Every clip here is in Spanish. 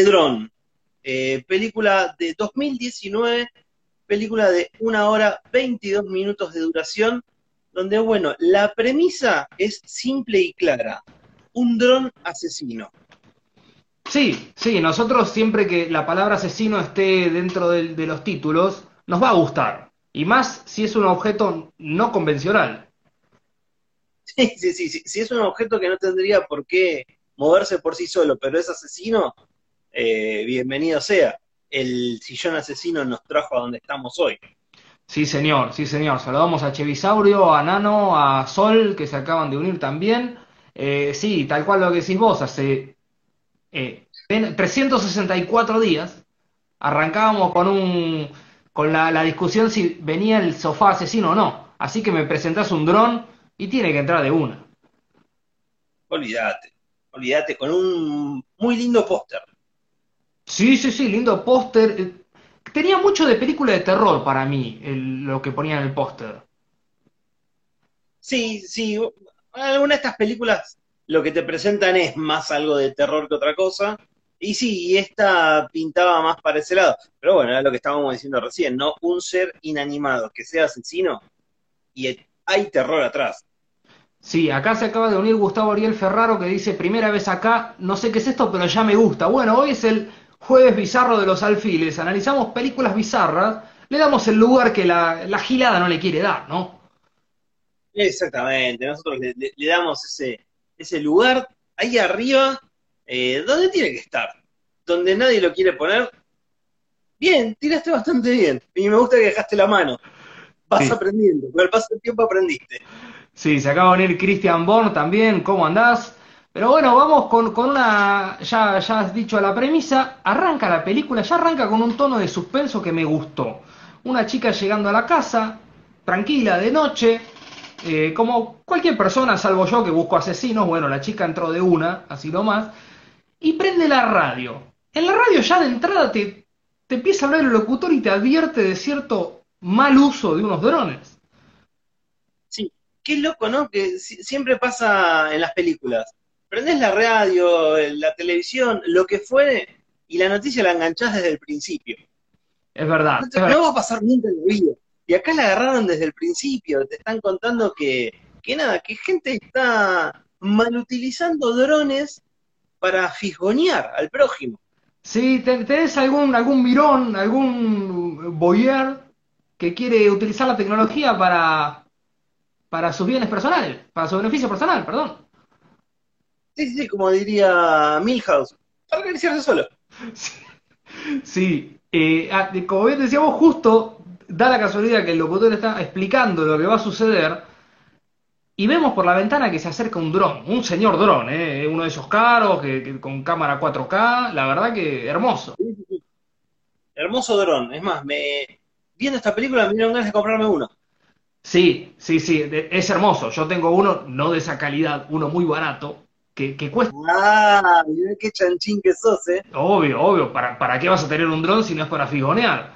The Drone, eh, película de 2019, película de una hora 22 minutos de duración, donde, bueno, la premisa es simple y clara, un dron asesino. Sí, sí, nosotros siempre que la palabra asesino esté dentro de, de los títulos, nos va a gustar. Y más si es un objeto no convencional. Sí, sí, sí, sí, si es un objeto que no tendría por qué moverse por sí solo, pero es asesino, eh, bienvenido sea. El sillón asesino nos trajo a donde estamos hoy. Sí, señor, sí, señor. Saludamos a Chevisaurio, a Nano, a Sol, que se acaban de unir también. Eh, sí, tal cual lo que decís vos, hace eh, 364 días arrancábamos con un con la, la, discusión si venía el sofá asesino o no. Así que me presentás un dron y tiene que entrar de una. Olvídate, olvídate, con un muy lindo póster. Sí, sí, sí, lindo póster. Tenía mucho de película de terror para mí, el, lo que ponía en el póster. Sí, sí. Algunas de estas películas lo que te presentan es más algo de terror que otra cosa. Y sí, esta pintaba más para ese lado. Pero bueno, era lo que estábamos diciendo recién, ¿no? Un ser inanimado que sea asesino y hay terror atrás. Sí, acá se acaba de unir Gustavo Ariel Ferraro que dice, primera vez acá, no sé qué es esto, pero ya me gusta. Bueno, hoy es el jueves bizarro de los alfiles, analizamos películas bizarras, le damos el lugar que la, la gilada no le quiere dar, ¿no? Exactamente, nosotros le, le, le damos ese, ese lugar ahí arriba, eh, donde tiene que estar, donde nadie lo quiere poner. Bien, tiraste bastante bien, y me gusta que dejaste la mano. Vas sí. aprendiendo, con el paso del tiempo aprendiste. Sí, se acaba de venir Christian Born también, ¿cómo andás? Pero bueno, vamos con, con una, ya, ya has dicho la premisa, arranca la película, ya arranca con un tono de suspenso que me gustó. Una chica llegando a la casa, tranquila, de noche, eh, como cualquier persona, salvo yo que busco asesinos, bueno, la chica entró de una, así nomás, y prende la radio. En la radio ya de entrada te, te empieza a hablar el locutor y te advierte de cierto mal uso de unos drones. Sí, qué loco, ¿no? Que siempre pasa en las películas. Prendés la radio, la televisión, lo que fuere, y la noticia la enganchás desde el principio. Es verdad. No, te, es verdad. no va a pasar nunca en la vida. Y acá la agarraron desde el principio, te están contando que, que nada, que gente está malutilizando drones para fisgonear al prójimo. Sí, tenés algún, algún mirón, algún boyer que quiere utilizar la tecnología para, para sus bienes personales, para su beneficio personal, perdón. Sí, sí, como diría Milhouse, para acariciarse solo. Sí, sí. Eh, como bien decíamos, justo da la casualidad que el locutor está explicando lo que va a suceder y vemos por la ventana que se acerca un dron, un señor dron, ¿eh? uno de esos caros, que, que, con cámara 4K, la verdad que hermoso. Sí, sí, sí. Hermoso dron, es más, me viendo esta película me dieron ganas de comprarme uno. Sí, sí, sí, es hermoso. Yo tengo uno, no de esa calidad, uno muy barato, que, que cuesta. Ah, mirá qué chanchín que sos, eh. Obvio, obvio. ¿Para, ¿Para qué vas a tener un dron si no es para figonear?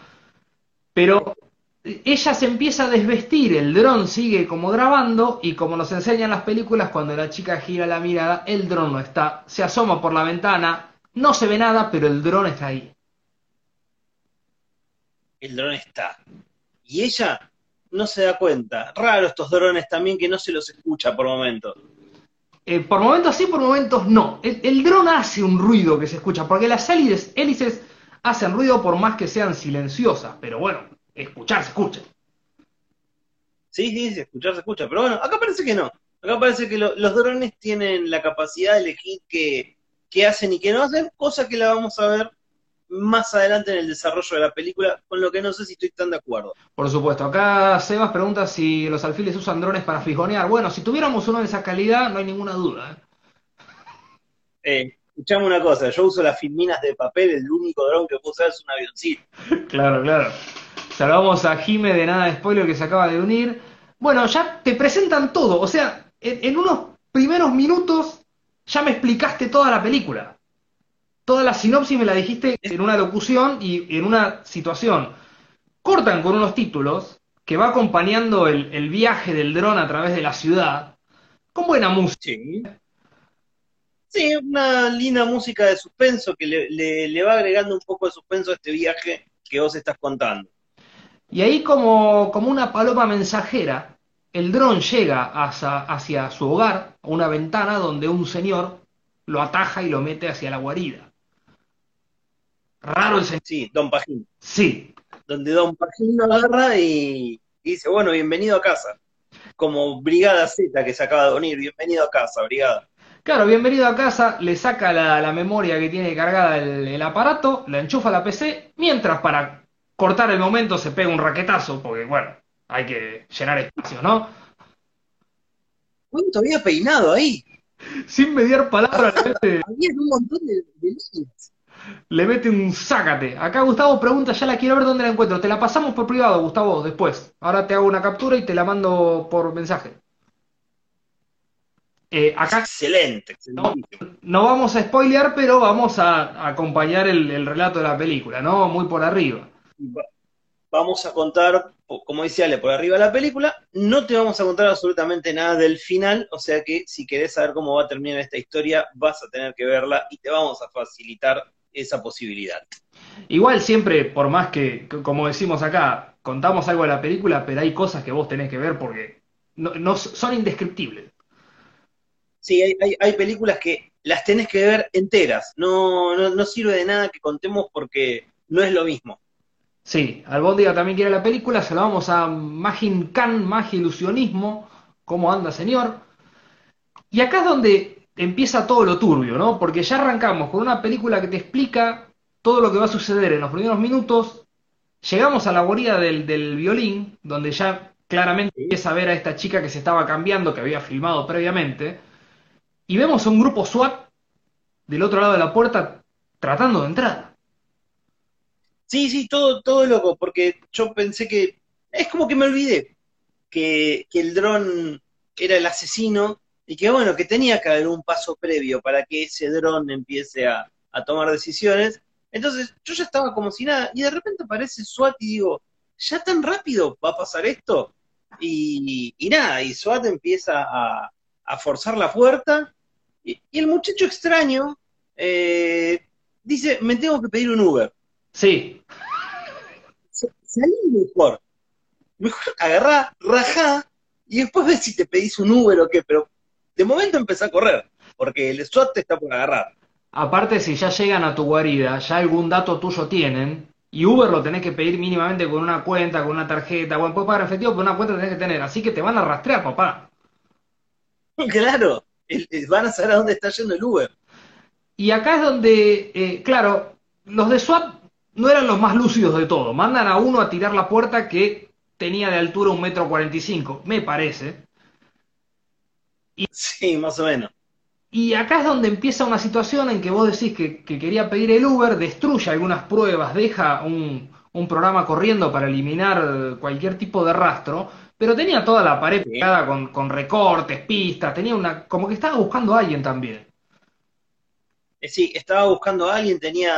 Pero ella se empieza a desvestir, el dron sigue como grabando y como nos enseñan las películas, cuando la chica gira la mirada, el dron no está, se asoma por la ventana, no se ve nada, pero el dron está ahí. El dron está. Y ella no se da cuenta. Raro estos drones también que no se los escucha por momentos. Eh, por momentos sí, por momentos no. El, el, dron hace un ruido que se escucha, porque las hélices, hélices hacen ruido por más que sean silenciosas, pero bueno, escuchar se escucha. Sí, sí, sí, escuchar se escucha, pero bueno, acá parece que no. Acá parece que lo, los drones tienen la capacidad de elegir qué, qué hacen y qué no hacen, cosa que la vamos a ver más adelante en el desarrollo de la película, con lo que no sé si estoy tan de acuerdo. Por supuesto, acá Sebas pregunta si los alfiles usan drones para fijonear. Bueno, si tuviéramos uno de esa calidad, no hay ninguna duda. ¿eh? Eh, escuchame una cosa, yo uso las filminas de papel, el único dron que puedo usar es un avioncito. claro, claro. Saludamos a Jime de Nada de Spoiler que se acaba de unir. Bueno, ya te presentan todo, o sea, en, en unos primeros minutos ya me explicaste toda la película toda la sinopsis me la dijiste en una locución y en una situación. Cortan con unos títulos que va acompañando el, el viaje del dron a través de la ciudad, con buena música. Sí. Sí, una linda música de suspenso que le, le- le va agregando un poco de suspenso a este viaje que vos estás contando. Y ahí como, como una paloma mensajera, el dron llega hacia, hacia su hogar, a una ventana donde un señor lo ataja y lo mete hacia la guarida. Raro el señor. Sí, Don Pajín. Sí, Donde Don Pajín lo agarra y, y dice, bueno, bienvenido a casa. Como Brigada Z que se acaba de unir, bienvenido a casa, Brigada. Claro, bienvenido a casa, le saca la, la memoria que tiene cargada el, el aparato, la enchufa a la PC, mientras para cortar el momento se pega un raquetazo, porque bueno, hay que llenar espacios, ¿no? ¿Cuánto había peinado ahí? Sin mediar palabras, Había un montón de, de líneas. Le mete un sácate. Acá Gustavo pregunta, ya la quiero ver dónde la encuentro. Te la pasamos por privado, Gustavo, después. Ahora te hago una captura y te la mando por mensaje. Eh, acá Excelente, no vamos a spoilear, pero vamos a, a acompañar el, el relato de la película, ¿no? Muy por arriba. Va- Vamos a contar, como dice Ale, por arriba de la película. No te vamos a contar absolutamente nada del final, o sea que si querés saber cómo va a terminar esta historia, vas a tener que verla y te vamos a facilitar esa posibilidad. Igual siempre, por más que, como decimos acá, contamos algo de la película, pero hay cosas que vos tenés que ver porque no, no- son indescriptibles. Sí, hay, hay- hay películas que las tenés que ver enteras. No, no, no sirve de nada que contemos porque no es lo mismo. Sí, Albóndiga también quiere la película, se la vamos a Magin Khan, Magia Ilusionismo, ¿cómo anda señor? Y acá es donde empieza todo lo turbio, ¿no? Porque ya arrancamos con una película que te explica todo lo que va a suceder en los primeros minutos, llegamos a la guarida del, del violín, donde ya claramente empieza a ver a esta chica que se estaba cambiando, que había filmado previamente, y vemos a un grupo SWAT del otro lado de la puerta tratando de entrar. Sí, sí, todo, todo loco, porque yo pensé que. Es como que me olvidé que, que el dron era el asesino y que bueno, que tenía que haber un paso previo para que ese dron empiece a, a tomar decisiones. Entonces yo ya estaba como si nada, y de repente aparece SWAT y digo, ¿ya tan rápido va a pasar esto? Y, y nada, y SWAT empieza a, a forzar la puerta, y, y el muchacho extraño eh, dice, me tengo que pedir un Uber. Sí, salí mejor. Mejor agarrá, rajá, y después ves si te pedís un Uber o qué, pero de momento empezá a correr, porque el SWAT te está por agarrar. Aparte, si ya llegan a tu guarida, ya algún dato tuyo tienen, y Uber lo tenés que pedir mínimamente con una cuenta, con una tarjeta, bueno, puedes pagar efectivo, pero una cuenta tenés que tener, así que te van a rastrear, papá. Claro, van a saber a dónde está yendo el Uber. Y acá es donde, eh, claro, los de SWAT no eran los más lúcidos de todo. Mandan a uno a tirar la puerta que tenía de altura un metro cuarenta y cinco, me parece. Sí, más o menos. Y acá es donde empieza una situación en que vos decís que, que quería pedir el Uber, destruye algunas pruebas, deja un, un programa corriendo para eliminar cualquier tipo de rastro, pero tenía toda la pared pegada con, con recortes, pistas, tenía una, como que estaba buscando a alguien también. Eh, Sí, estaba buscando a alguien, tenía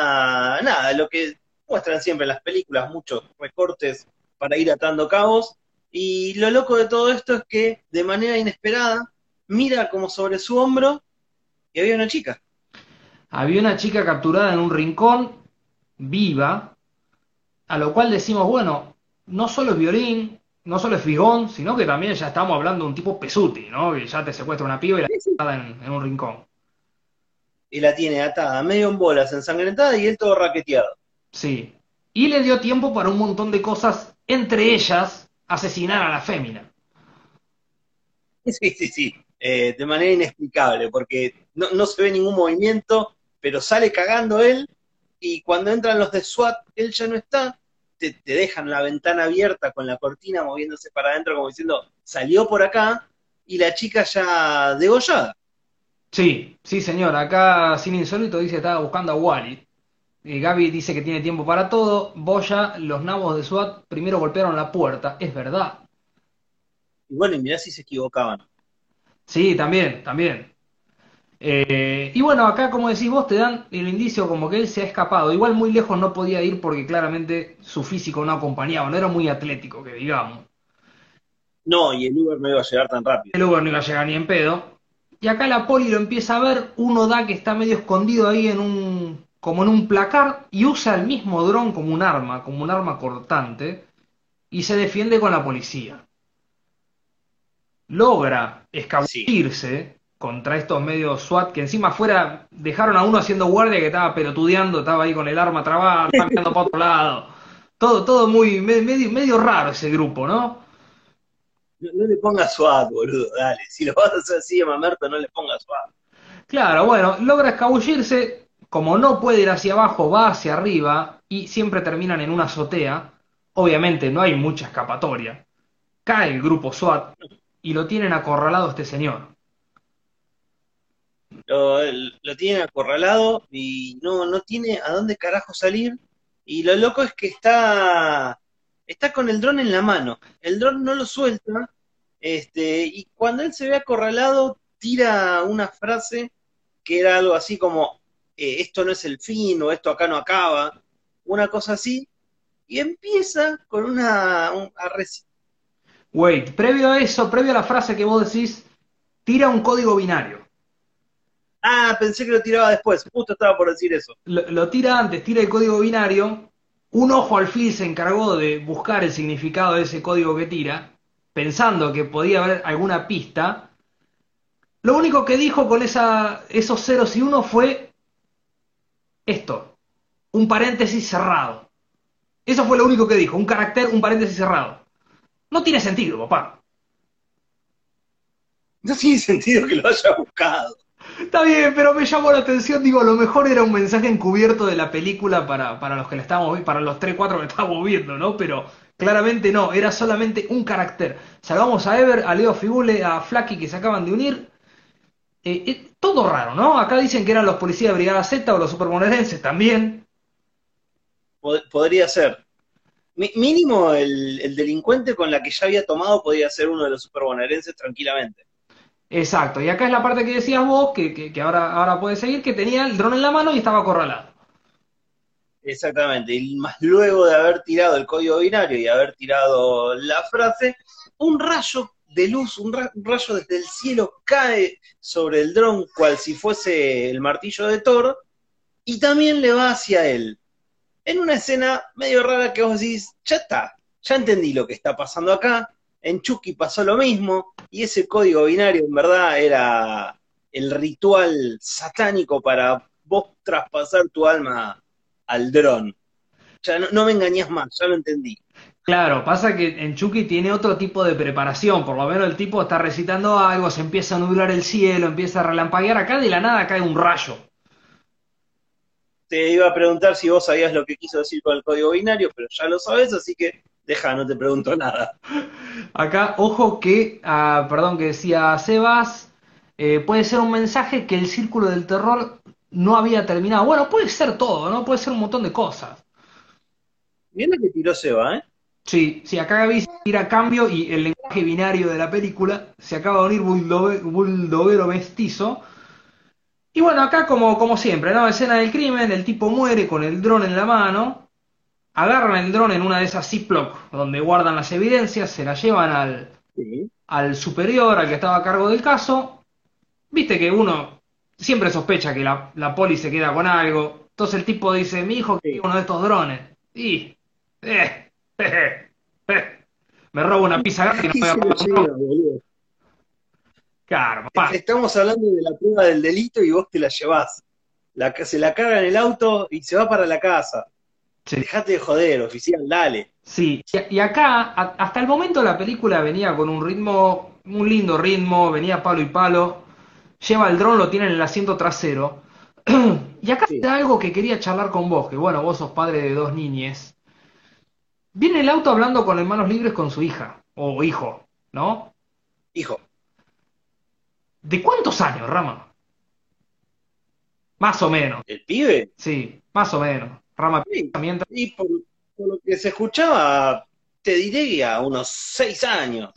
nada, lo que muestran siempre en las películas, muchos recortes para ir atando cabos. Y lo loco de todo esto es que de manera inesperada mira como sobre su hombro y había una chica. Había una chica capturada en un rincón, viva, a lo cual decimos, bueno, no solo es violín, no solo es figón, sino que también ya estamos hablando de un tipo pesuti, ¿no? Que ya te secuestra una piba y la está en, en un rincón. y la tiene atada, medio en bolas, ensangrentada y él todo raqueteado. Sí. Y le dio tiempo para un montón de cosas, entre ellas asesinar a la fémina. Sí, sí, sí, eh, de manera inexplicable, porque no, no se ve ningún movimiento, pero sale cagando él y cuando entran los de SWAT, él ya no está, te, te dejan la ventana abierta con la cortina moviéndose para adentro como diciendo, salió por acá y la chica ya degollada. Sí, sí, señor. Acá Sin Insólito dice que estaba buscando a Wally. Eh, Gaby dice que tiene tiempo para todo. Boya, los nabos de SWAT primero golpearon la puerta. Es verdad. Y bueno, y mirá si se equivocaban. Sí, también, también. Eh, y bueno, acá como decís vos, te dan el indicio como que él se ha escapado. Igual muy lejos no podía ir porque claramente su físico no acompañaba, no era muy atlético, que digamos. No, y el Uber no iba a llegar tan rápido. El Uber no iba a llegar ni en pedo. y acá la poli lo empieza a ver, uno da que está medio escondido ahí en un, como en un placar, y usa el mismo dron como un arma, como un arma cortante, y se defiende con la policía. Logra escabullirse contra estos medios SWAT que encima fuera dejaron a uno haciendo guardia que estaba pelotudeando, estaba ahí con el arma trabada, mirando para otro lado. Todo, todo muy medio, medio raro ese grupo, ¿no? No, le pongas SWAT, boludo, dale. Si lo vas a hacer así a Mamerto, no le pongas SWAT. Claro, bueno, logra escabullirse, como no puede ir hacia abajo, va hacia arriba y siempre terminan en una azotea. Obviamente no hay mucha escapatoria. Cae el grupo SWAT y lo tienen acorralado este señor. Lo, lo tienen acorralado y no, no tiene a dónde carajo salir. Y lo loco es que está está con el dron en la mano. El dron no lo suelta. Este, y cuando él se ve acorralado, tira una frase que era algo así como, eh, esto no es el fin o esto acá no acaba, una cosa así, y empieza con una... Un, Wait, previo a eso, previo a la frase que vos decís, tira un código binario. Ah, pensé que lo tiraba después, justo estaba por decir eso. Lo, lo tira antes, tira el código binario, un ojo al fin se encargó de buscar el significado de ese código que tira, pensando que podía haber alguna pista. Lo único que dijo con esa, esos ceros y unos fue esto, un paréntesis cerrado. Eso fue lo único que dijo, un carácter, un paréntesis cerrado. No tiene sentido, papá. No tiene sentido que lo haya buscado. Está bien, pero me llamó la atención, digo, a lo mejor era un mensaje encubierto de la película para, para los que la estábamos para los 3, 4 que estábamos viendo, ¿no? Pero claramente no, era solamente un carácter. Salvamos a Ever, a Leo Figule, a Flaky que se acaban de unir. Eh, eh, todo raro, ¿no? Acá dicen que eran los policías de Brigada Z o los supermonerenses también. podría ser. Mínimo el, el, delincuente con la que ya había tomado podría ser uno de los superbonaerenses tranquilamente. Exacto, y acá es la parte que decías vos, que, que, ahora, ahora puedes seguir, que tenía el dron en la mano y estaba acorralado. Exactamente, y más luego de haber tirado el código binario y haber tirado la frase, un rayo de luz, un, rayo desde el cielo cae sobre el dron, cual si fuese el martillo de Thor, y también le va hacia él. En una escena medio rara que vos decís, ya está, ya entendí lo que está pasando acá, en Chucky pasó lo mismo, y ese código binario en verdad era el ritual satánico para vos traspasar tu alma al dron. Ya no, me engañas más, ya lo entendí. Claro, pasa que en Chucky tiene otro tipo de preparación, por lo menos el tipo está recitando algo, se empieza a nublar el cielo, empieza a relampaguear, acá de la nada cae un rayo. Te iba a preguntar si vos sabías lo que quiso decir con el código binario, pero ya lo sabes, así que deja, no te pregunto nada. Acá, ojo que, ah, perdón, que decía Sebas, eh, puede ser un mensaje que el círculo del terror no había terminado. Bueno, puede ser todo, ¿no? Puede ser un montón de cosas. Viene que tiró Seba, ¿eh? Sí, sí, acá Gaby tira cambio y el lenguaje binario de la película se acaba de unir buldoguero mestizo. Y bueno, acá como, como siempre, ¿no? Escena del crimen, el tipo muere con el dron en la mano agarran el dron en una de esas Ziploc donde guardan las evidencias, se la llevan al, al superior, al que estaba a cargo del caso. Viste que uno siempre sospecha que la, la poli se queda con algo. Entonces el tipo dice, mi hijo que uno de estos drones. Y, eh, eh, eh, me robo una pizza gratis y no me Claro, papá. Estamos hablando de la prueba del delito y vos te la llevás. La, se la carga en el auto y se va para la casa. Dejate de joder, oficial, dale. Sí, y acá, hasta el momento la película venía con un ritmo, un lindo ritmo, venía palo y palo. Lleva el dron, lo tiene en el asiento trasero. y acá está algo que quería charlar con vos, que bueno, vos sos padre de dos niñes. Viene el auto hablando con hermanos libres con su hija, o hijo, ¿no? Hijo. ¿De cuántos años, Rama? Más o menos. ¿El pibe? Sí, más o menos. Rama Y por, lo que se escuchaba, te diría unos seis años.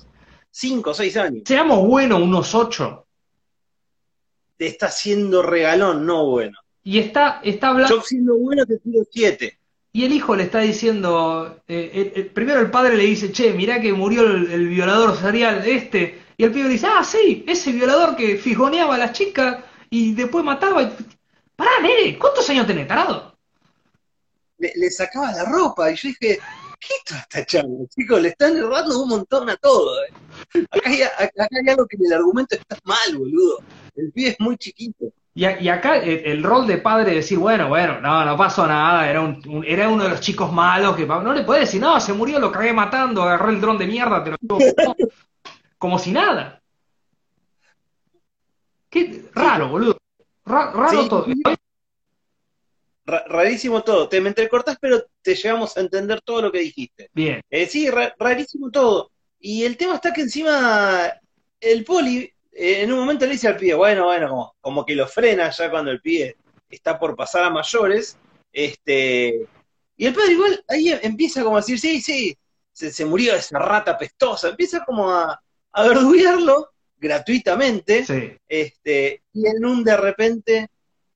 Cinco o seis años. Seamos buenos, unos ocho. Te está haciendo regalón, no bueno. Y está, está hablando. Yo siendo bueno te tiro siete. Y el hijo le está diciendo, eh, primero el padre le dice, che, mirá que murió el, violador serial este, Y el pibe dice, ah, sí, ese violador que fijoneaba a las chicas y después mataba. Y... Pará, nene, ¿cuántos años tenés, tarado? Le, le sacaba la ropa y yo dije, ¿qué está esta chamba? Chicos, le están errando un montón a todo. eh. Acá, hay, acá hay algo que en el argumento está mal, boludo. El pibe es muy chiquito. Y, a- y acá el, el rol de padre de decir, bueno, bueno, no, no pasó nada, era, un, un- era uno de los chicos malos que no le puedes decir, no, se murió, lo cagué matando, agarré el dron de mierda, te lo llevo". como si nada. Qué raro, boludo. Ra- raro Sí, todo. Ra- rarísimo todo. Te me entrecortás, pero te llegamos a entender todo lo que dijiste. Bien, Eh, sí, ra- rarísimo todo. Y el tema está que encima el poli eh, en un momento le dice al pibe, bueno, bueno, como, como que lo frena ya cuando el pibe está por pasar a mayores. Este, y el padre igual ahí empieza como a decir, sí, sí, se, se murió esa rata pestosa. Empieza como a, a verduguearlo gratuitamente. sí. Este, y en un de repente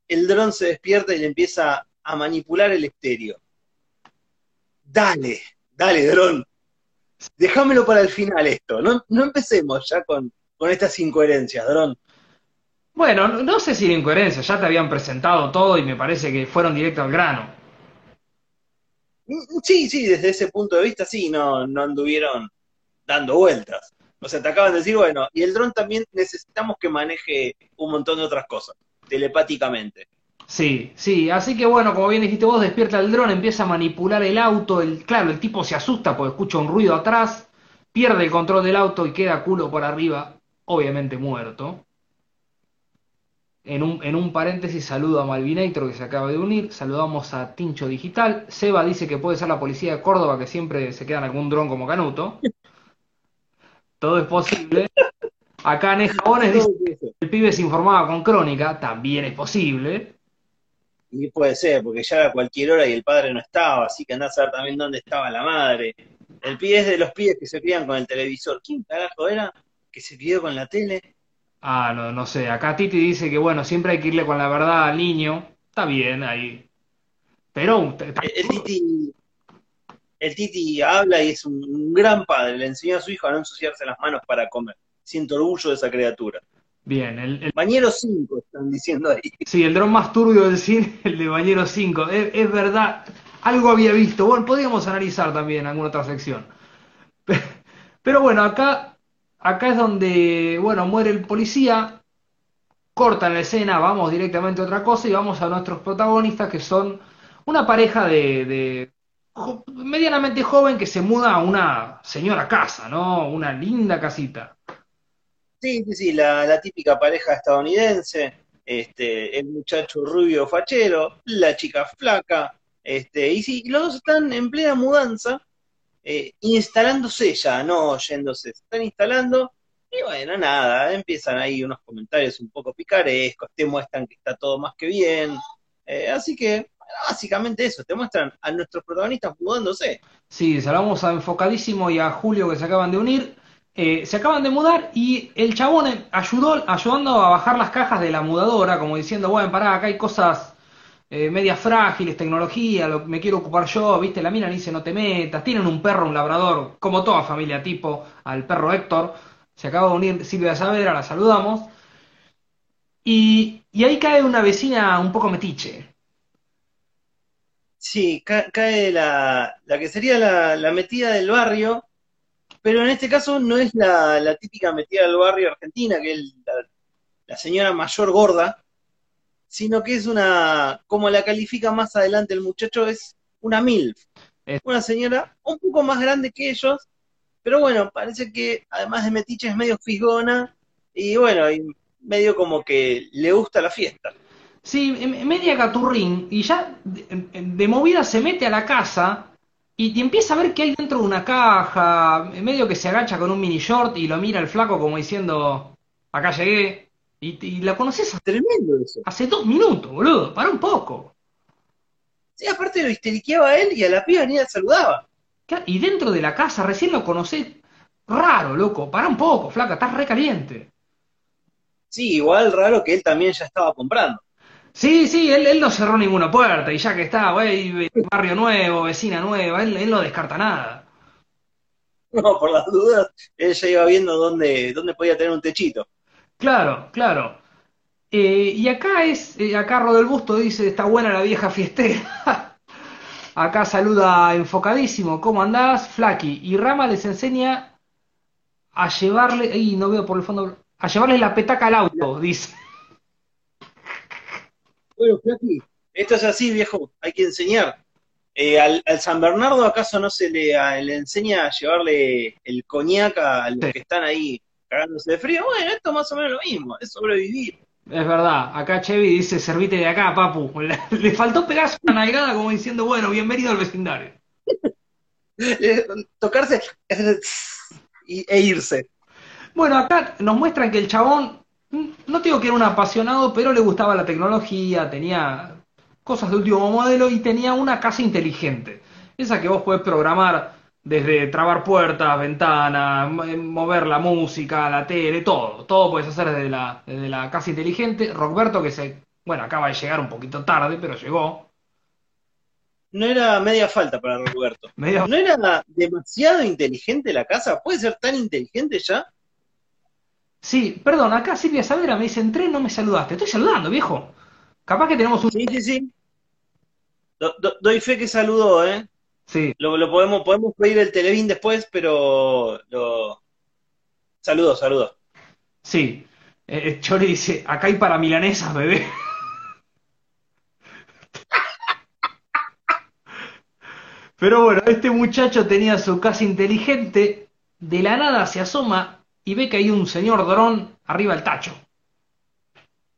el dron se despierta y le empieza a manipular el estéreo. Dale, dale, dron. Déjamelo para el final esto. No, no empecemos ya con, con estas incoherencias, dron. Bueno, no, sé si era incoherencia, ya te habían presentado todo y me parece que fueron directo al grano. Mm, Sí, sí, desde ese punto de vista sí, no, no anduvieron dando vueltas. O sea, te acaban de decir, bueno, y el dron también necesitamos que maneje un montón de otras cosas, telepáticamente. Sí, sí, así que bueno, como bien dijiste vos, despierta el dron, empieza a manipular el auto, el, claro, el tipo se asusta porque escucha un ruido atrás, pierde el control del auto y queda culo por arriba, obviamente muerto. En un, en un paréntesis saludo a Malvinator que se acaba de unir, saludamos a Tincho Digital, Seba dice que puede ser la policía de Córdoba que siempre se queda en algún dron como Canuto. Todo es posible. Acá en Jabones dice que el pibe se informaba con crónica, también es posible. Y puede ser, porque ya era cualquier hora y el padre no estaba, así que andás a saber también dónde estaba la madre. El pibe es de los pibes que se crían con el televisor. ¿Quién carajo era que se crió con la tele? Ah, no, no sé. Acá Titi dice que bueno, siempre hay que irle con la verdad al niño. Está bien ahí. Pero El, el Titi, el Titi habla y es un, gran padre. Le enseñó a su hijo a no ensuciarse las manos para comer. Siento orgullo de esa criatura. bien, el, el- Bañero 5 están diciendo ahí. sí, el dron más turbio del cine, el de Bañero 5. Es, es verdad, algo había visto. Bueno, podríamos analizar también alguna otra sección. Pe- Pero bueno, acá, acá es donde, bueno, muere el policía, cortan la escena, vamos directamente a otra cosa y vamos a nuestros protagonistas que son una pareja de, medianamente joven que se muda a una señora casa, ¿no? Una linda casita. Sí, sí, sí, la, la típica pareja estadounidense, este, el muchacho rubio fachero, la chica flaca, este, y sí, los dos están en plena mudanza, eh, instalándose ya, no yéndose, se están instalando, y bueno, nada, empiezan ahí unos comentarios un poco picarescos, te muestran que está todo más que bien, eh, así que básicamente eso, te muestran a nuestros protagonistas mudándose. Sí, saludamos a Enfocadísimo y a Julio que se acaban de unir. Eh, se acaban de mudar y el chabón ayudó, ayudando a bajar las cajas de la mudadora, como diciendo, bueno, pará, acá hay cosas eh, medias frágiles, tecnología, lo, me quiero ocupar yo, viste, la mina dice no te metas, tienen un perro, un labrador, como toda familia tipo, al perro Héctor, se acaba de unir Silvia Saavedra, la saludamos, y, y ahí cae una vecina un poco metiche. Sí, ca- cae la, la que sería la, la metida del barrio, pero en este caso no es la, la típica metida del barrio argentina, que es la, la señora mayor gorda, sino que es una, como la califica más adelante el muchacho, es una MILF. Es- Una señora un poco más grande que ellos, pero bueno, parece que además de metiche es medio fisgona, y bueno, y medio como que le gusta la fiesta. Sí, em- media gaturrín, y ya de, em- de movida se mete a la casa y, y empieza a ver que hay dentro de una caja, medio que se agacha con un mini short y lo mira el flaco como diciendo, acá llegué, y, y la conoces Tremendo eso. hace dos minutos, boludo, para un poco. Sí, aparte lo histeriqueaba a él y a la piba ni la saludaba. Y dentro de la casa recién lo conocés, raro, loco, para un poco, flaca, estás re caliente. Sí, igual raro que él también ya estaba comprando. Sí, sí, él, él no cerró ninguna puerta y ya que está, güey, barrio nuevo, vecina nueva, él, él no descarta nada. No, por las dudas, él ya iba viendo dónde, dónde podía tener un techito. Claro, claro. Eh, y acá es, eh, acá Rodel Busto dice, está buena la vieja fiestera. acá saluda enfocadísimo, ¿cómo andás? Flaky. Y Rama les enseña a llevarle, y no veo por el fondo, a llevarle la petaca al auto, dice. Bueno, Flaky, esto es así, viejo, hay que enseñar. Eh, al, al San Bernardo, ¿acaso no se le, a- le enseña a llevarle el coñac a los Sí. que están ahí cagándose de frío? Bueno, esto es más o menos lo mismo, es sobrevivir. Es verdad, acá Chevy dice, servite de acá, papu. Le, le faltó pegarse una nalgada como diciendo, bueno, bienvenido al vecindario. Eh, Tocarse y, e irse. Bueno, acá nos muestran que el chabón, no digo que era un apasionado, pero le gustaba la tecnología, tenía cosas de último modelo y tenía una casa inteligente. Esa que vos podés programar desde trabar puertas, ventanas, mo- mover la música, la tele, todo. Todo puedes hacer desde la, desde la casa inteligente. Rockberto, que se, bueno, acaba de llegar un poquito tarde, pero llegó. No era media falta para Roberto. ¿No era demasiado inteligente la casa? ¿Puede ser tan inteligente ya? Sí, perdón, acá Silvia Savera me dice, entré, no me saludaste. Estoy saludando, viejo. Capaz que tenemos un... Sí, sí, sí. Do- do- doy fe que saludó, ¿eh? Sí, Lo, lo podemos, podemos pedir el Televín después, pero lo... Saludo, saludo. sí. Eh, eh, Chori dice, acá hay para milanesas, bebé. Pero bueno, este muchacho tenía su casa inteligente, de la nada se asoma y ve que hay un señor dron arriba del tacho.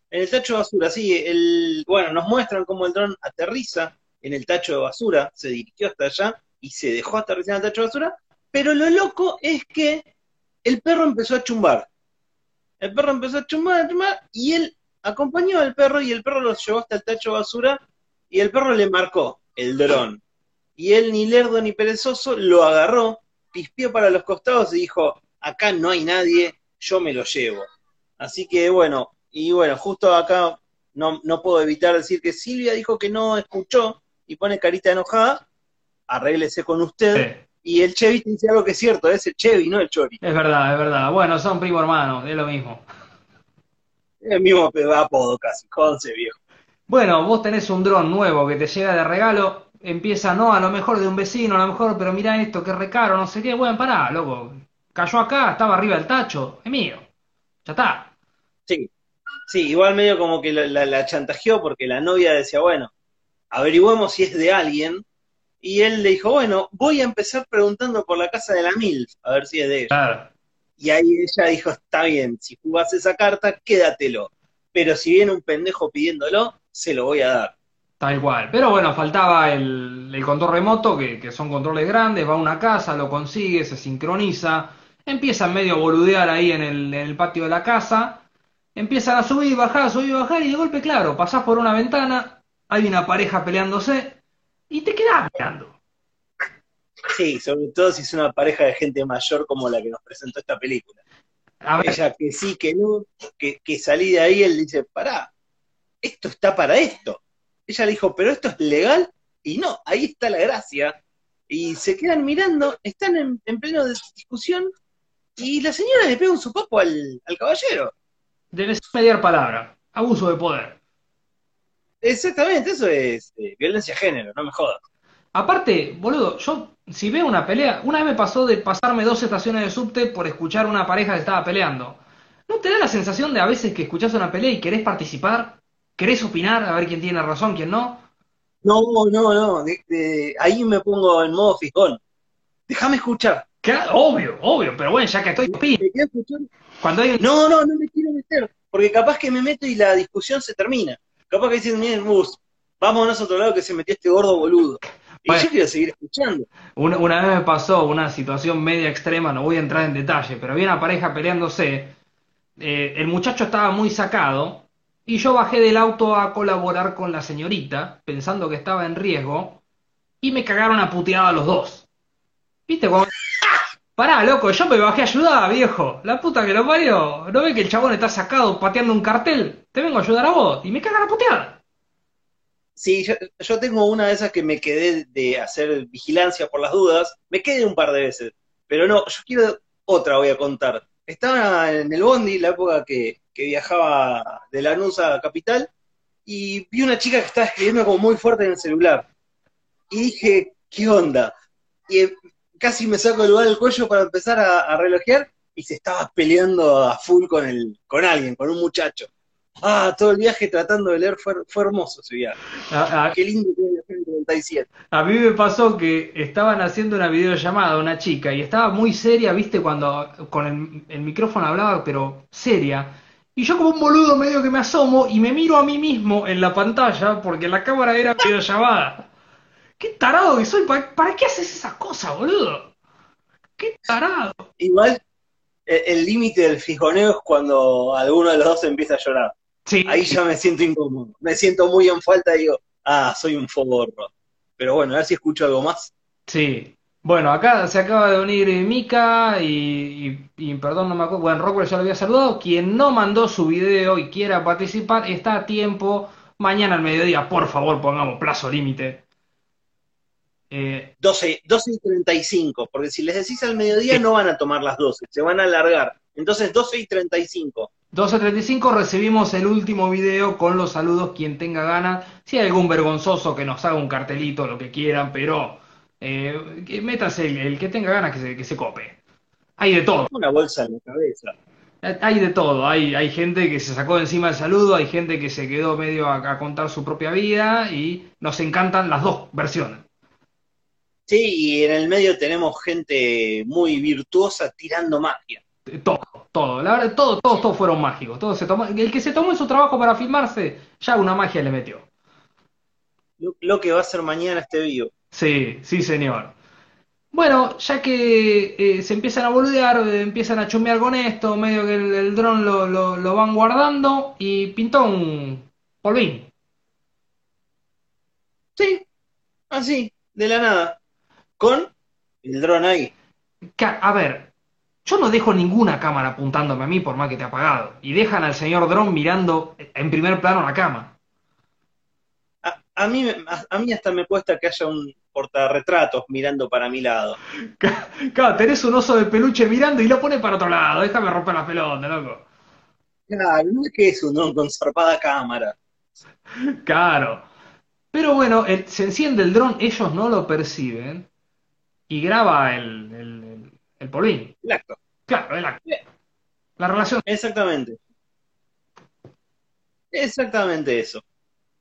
En el tacho de basura, sí, el, bueno, nos muestran cómo el dron aterriza en el tacho de basura, se dirigió hasta allá y se dejó aterrizar en el tacho de basura, pero lo loco es que el perro empezó a chumbar. El perro empezó a chumbar, a chumbar, y él acompañó al perro y el perro lo llevó hasta el tacho de basura y el perro le marcó el dron. Y él, ni lerdo ni perezoso, lo agarró, pispió para los costados y dijo, acá no hay nadie, yo me lo llevo. Así que bueno, y bueno, justo acá no, no puedo evitar decir que Silvia dijo que no escuchó y pone carita enojada, arréglese con usted. Sí, Y el Chevy te dice algo que es cierto, es el Chevy, no el Chori. es verdad, es verdad. Bueno, son primo hermano, es lo mismo. El mismo apodo casi, Conce, viejo. Bueno, vos tenés un dron nuevo que te llega de regalo, empieza, no, a lo mejor de un vecino, a lo mejor, pero mirá esto, qué recaro, no sé qué. Bueno, pará, loco. Cayó acá, estaba arriba del tacho, es mío. Ya está. Sí, sí, igual medio como que la, la- la chantajeó porque la novia decía, bueno, averigüemos si es de alguien. Y él le dijo, bueno, voy a empezar preguntando por la casa de la MILF, a ver si es de ella. Claro. Y ahí ella dijo, está bien, si jugás esa carta, quédatelo. Pero si viene un pendejo pidiéndolo, se lo voy a dar. Tal cual. Pero bueno, faltaba el, el control remoto, que, que son controles grandes, va a una casa, lo consigue, se sincroniza, empiezan medio a boludear ahí en el, en el patio de la casa, empiezan a subir, bajar, subir, bajar, y de golpe, claro, pasás por una ventana, hay una pareja peleándose, y te quedás mirando. Sí, sobre todo si es una pareja de gente mayor como la que nos presentó esta película. A ver, Ella que sí, que no, que, que salí de ahí, él dice, pará, esto está para esto. Ella le dijo, pero esto es legal, y no, ahí está la gracia. Y se quedan mirando, están en, en pleno de discusión, y la señora le pega un sopapo al, al caballero. debes mediar palabra, abuso de poder. Exactamente, eso es eh, violencia de género, no me jodas. Aparte, boludo, yo si veo una pelea, una vez me pasó de pasarme dos estaciones de subte por escuchar una pareja que estaba peleando. ¿No te da la sensación de a veces que escuchás una pelea y querés participar? ¿Querés opinar? A ver quién tiene razón, quién no. No, no, no, de- de- ahí me pongo en modo fijón. Déjame escuchar. Claro, obvio, obvio, pero bueno, ya que estoy. Cuando hay. No, no, no me quiero meter, porque capaz que me meto y la discusión se termina. Capaz que dicen, miren, bus, vámonos a otro lado que se metió este gordo boludo. Y Bueno. yo quiero seguir escuchando. Una, una vez me pasó una situación media extrema, no voy a entrar en detalle, pero había una pareja peleándose. eh, el muchacho estaba muy sacado y yo bajé del auto a colaborar con la señorita, pensando que estaba en riesgo, y me cagaron a puteada los dos. ¿Viste? Cuando... Pará, loco, yo me bajé a ayudar, viejo. La puta que lo parió. ¿No ve que el chabón está sacado pateando un cartel? Te vengo a ayudar a vos y me cagan a puteada. Sí, yo, tengo una de esas que me quedé de hacer vigilancia por las dudas, me quedé un par de veces. Pero no, yo quiero otra, voy a contar. Estaba en el Bondi, la época que, viajaba de Lanús a Capital, y vi una chica que estaba escribiendo como muy fuerte en el celular. Y dije, ¿qué onda? Y eh, casi me saco el lugar del cuello para empezar a, a relojear y se estaba peleando a full con, el, con alguien, con un muchacho. Ah, todo el viaje tratando de leer fue, fue hermoso ese viaje. A, a- Qué lindo que el 37. a mí me pasó que estaban haciendo una videollamada una chica y estaba muy seria, viste, cuando con el, el micrófono hablaba, pero seria. Y yo como un boludo medio que me asomo y me miro a mí mismo en la pantalla porque la cámara era videollamada. Qué tarado que soy, ¿para, para qué haces esas cosas, boludo? Qué tarado. Igual, el el límite del fijoneo es cuando alguno de los dos empieza a llorar. Sí, Ahí ya me siento incómodo. Me siento muy en falta y digo, ah, soy un forro. Pero bueno, a ver si escucho algo más. Sí. Bueno, acá se acaba de unir Mika y, y- y, perdón, no me acuerdo. Bueno, Rockwell ya lo había saludado. Quien no mandó su video y quiera participar está a tiempo. Mañana al mediodía, por favor, pongamos plazo límite. Eh, 12, 12 y 35, porque si les decís al mediodía no van a tomar las 12, se van a alargar. Entonces 12 y 35. 12.35 recibimos el último video con los saludos, quien tenga ganas. Si hay algún vergonzoso que nos haga un cartelito, lo que quieran, pero eh, métase el, el que tenga ganas que se, que se cope. Hay de todo. Una bolsa en la cabeza. Hay de todo, hay, hay gente que se sacó de encima el saludo, hay gente que se quedó medio a, a contar su propia vida y nos encantan las dos versiones. Sí, y en el medio tenemos gente muy virtuosa tirando magia. Todo, todo, la verdad, todo, todos, todos fueron mágicos. Todos se tomó, el que se tomó en su trabajo para filmarse, ya una magia le metió. Lo, lo que va a ser mañana este vivo. Sí, sí, señor. Bueno, ya que eh, se empiezan a boludear, eh, empiezan a chumear con esto, medio que el, el dron lo, lo, lo van guardando y pintó un polvín. Sí, así, de la nada. Con el dron ahí. A ver, yo no dejo ninguna cámara apuntándome a mí por más que te ha apagado. Y dejan al señor dron mirando en primer plano la cama. A, a mí, a, a mí hasta me cuesta que haya un portarretratos mirando para mi lado. Claro, tenés un oso de peluche mirando y lo pone para otro lado. Déjame romper la pelota, loco. Claro, no es que es un dron con zarpada cámara. Claro. Pero bueno, el- se enciende el dron, ellos no lo perciben y graba el, el, el, el polvín. El acto. Claro, el acto. La relación. Exactamente. Exactamente eso.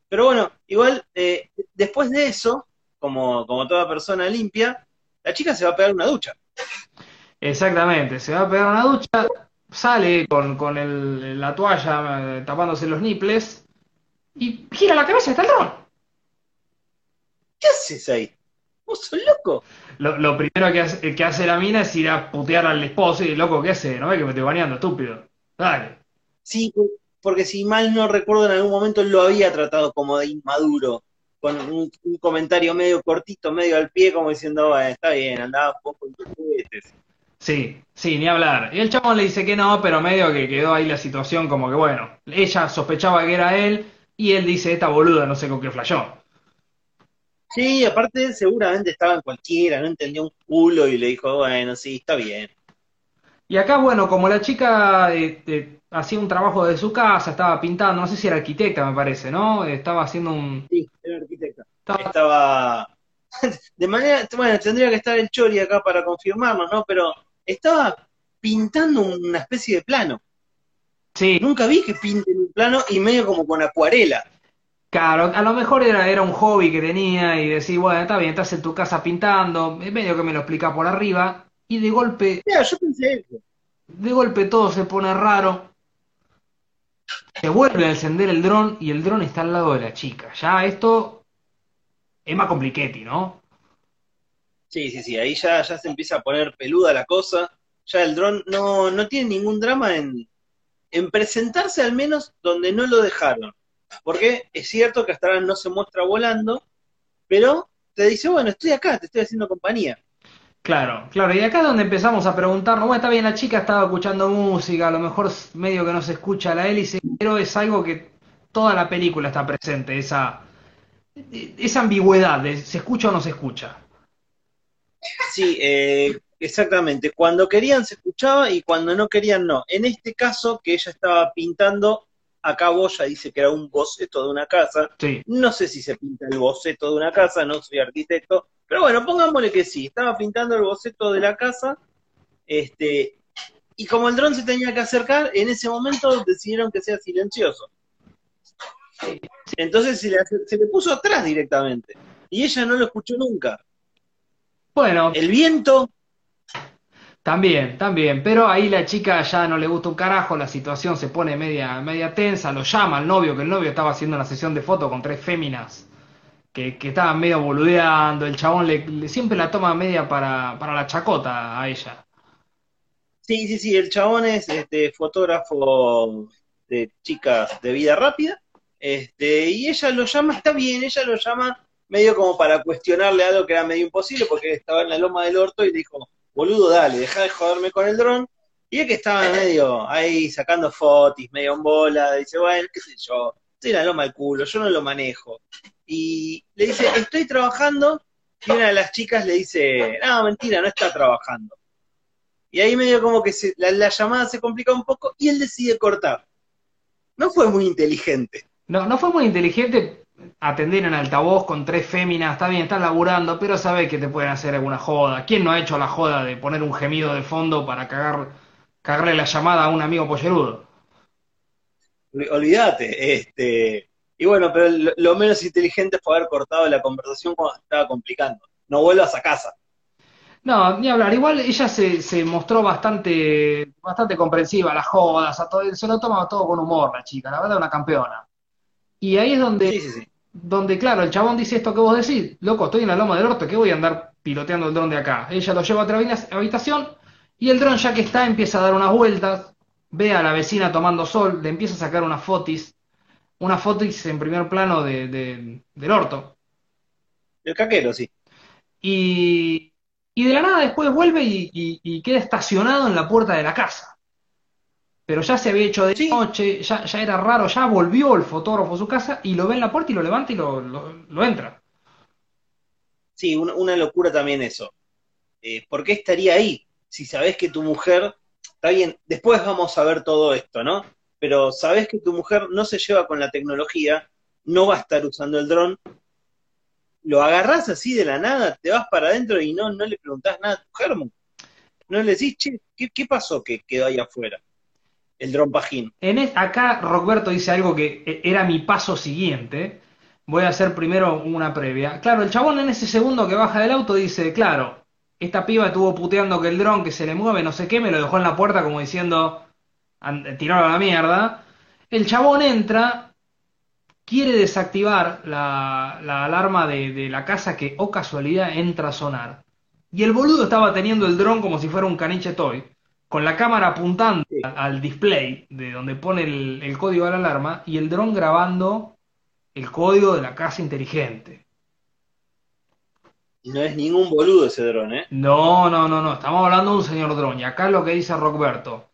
Pero bueno, igual, eh, después de eso, como, como toda persona limpia, la chica se va a pegar una ducha. Exactamente, se va a pegar una ducha, sale con, con el- la toalla eh, tapándose los niples y gira la cabeza, está el dron. ¿Qué haces ahí? ¿Vos sos loco? Lo, lo primero que hace, que hace la mina es ir a putear al esposo y loco, ¿qué hace? ¿No ves que me estoy bañando, estúpido? Dale. Sí, porque si mal no recuerdo, en algún momento lo había tratado como de inmaduro, con un, un comentario medio cortito, medio al pie, como diciendo, "Bueno, está bien, andaba un poco en tus juguetes. Sí, sí, ni hablar. Y el chabón le dice que no, pero medio que quedó ahí la situación como que bueno, ella sospechaba que era él y él dice, esta boluda no sé con qué flayó. Sí, aparte seguramente estaba en cualquiera, no entendía un culo y le dijo, bueno, sí, está bien. Y acá, bueno, como la chica eh, hacía un trabajo de su casa, estaba pintando, no sé si era arquitecta, me parece, ¿no? Estaba haciendo un... Sí, era arquitecta. estaba- Estaba, de manera, bueno, tendría que estar el Chori acá para confirmarlo, ¿no? Pero estaba pintando una especie de plano. Sí, Nunca vi que pinten un plano y medio como con acuarela. Claro, a lo mejor era, era un hobby que tenía y decía, bueno, está bien, estás en tu casa pintando, medio que me lo explica por arriba, y de golpe, Mira, yo pensé eso. de golpe todo se pone raro. Se vuelve a encender el dron y el dron está al lado de la chica. Ya esto es más compliquetti, ¿no? Sí, sí, sí, ahí ya, ya se empieza a poner peluda la cosa. Ya el dron no, no tiene ningún drama en, en presentarse al menos donde no lo dejaron. Porque es cierto que hasta ahora no se muestra volando, pero te dice, bueno, estoy acá, te estoy haciendo compañía. Claro, claro, y acá es donde empezamos a preguntarnos, bueno, está bien, la chica estaba escuchando música, a lo mejor medio que no se escucha la hélice, pero es algo que toda la película está presente, esa, esa ambigüedad de se escucha o no se escucha. Sí, eh, Exactamente, cuando querían se escuchaba y cuando no querían no. En este caso que ella estaba pintando, acá Boya dice que era un boceto de una casa. Sí. No sé si se pinta el boceto de una casa, no soy arquitecto, pero bueno, pongámosle que sí, estaba pintando el boceto de la casa, este, y como el dron se tenía que acercar, en ese momento decidieron que sea silencioso. Entonces se le, se le puso atrás directamente, y ella no lo escuchó nunca. Bueno, El viento También, también, pero ahí la chica ya no le gusta un carajo, la situación se pone media, media tensa, lo llama al novio, que el novio estaba haciendo una sesión de fotos con tres féminas que, que estaban medio boludeando, el chabón le, le- siempre la toma media para, para la chacota a ella. Sí, sí, sí, el chabón es este, fotógrafo de chicas de vida rápida, este, y ella lo llama, está bien, ella lo llama medio como para cuestionarle algo que era medio imposible, porque estaba en la loma del orto y dijo, boludo, dale, deja de joderme con el dron, y es que estaba medio ahí sacando fotos, medio en bola, dice, bueno, qué sé yo, estoy en la loma del culo, yo no lo manejo. Y le dice, estoy trabajando, y una de las chicas le dice, no, mentira, no está trabajando. Y ahí medio como que se- la, la llamada se complica un poco y él decide cortar. No fue muy inteligente. No, no fue muy inteligente atender en altavoz con tres féminas, está bien, estás laburando, pero sabes que te pueden hacer alguna joda. ¿Quién no ha hecho la joda de poner un gemido de fondo para cagar, cagarle la llamada a un amigo pollerudo? Ol- Olvídate. Este, y bueno, pero lo, menos inteligente fue haber cortado la conversación cuando estaba complicando. No vuelvas a casa. No, ni hablar. Igual ella se, se mostró bastante, bastante comprensiva a las jodas, a todo, se lo toma todo con humor la chica, la verdad una campeona. Y ahí es donde, Sí, sí, sí. donde, claro, el chabón dice esto que vos decís, loco, estoy en la loma del orto, que voy a andar piloteando el dron de acá. Ella lo lleva a otra habita- habitación y el dron ya que está empieza a dar unas vueltas, ve a la vecina tomando sol, le empieza a sacar unas fotis, unas fotis en primer plano de, de- del orto. El caquero, sí. Y, y de la nada después vuelve y, y- y queda estacionado en la puerta de la casa. Pero ya se había hecho de Sí. noche, ya, ya era raro, ya volvió el fotógrafo a su casa y lo ve en la puerta y lo levanta y lo, lo- lo entra. Sí, una, una locura también eso. Eh, ¿por qué estaría ahí? Si sabés que tu mujer, está bien, después vamos a ver todo esto, ¿no? Pero sabés que tu mujer no se lleva con la tecnología, no va a estar usando el dron, lo agarrás así de la nada, te vas para adentro y no, no le preguntás nada a tu germo. No le decís, che, ¿qué, qué pasó que quedó ahí afuera? El dron pajín. En acá Roberto dice algo que eh, era mi paso siguiente. Voy a hacer primero una previa. Claro, el chabón en ese segundo que baja del auto dice, claro, esta piba estuvo puteando que el dron que se le mueve, no sé qué, me lo dejó en la puerta como diciendo, "An- tiralo a la mierda. El chabón entra, quiere desactivar la, la alarma de, la casa que, o casualidad, entra a sonar. Y el boludo estaba teniendo el dron como si fuera un caniche toy, con la cámara apuntando. Al, display de donde pone el, el código de la alarma y el dron grabando el código de la casa inteligente. No es ningún boludo ese dron, ¿eh? No, no, no, no, estamos hablando de un señor dron. Y acá lo que dice Roberto,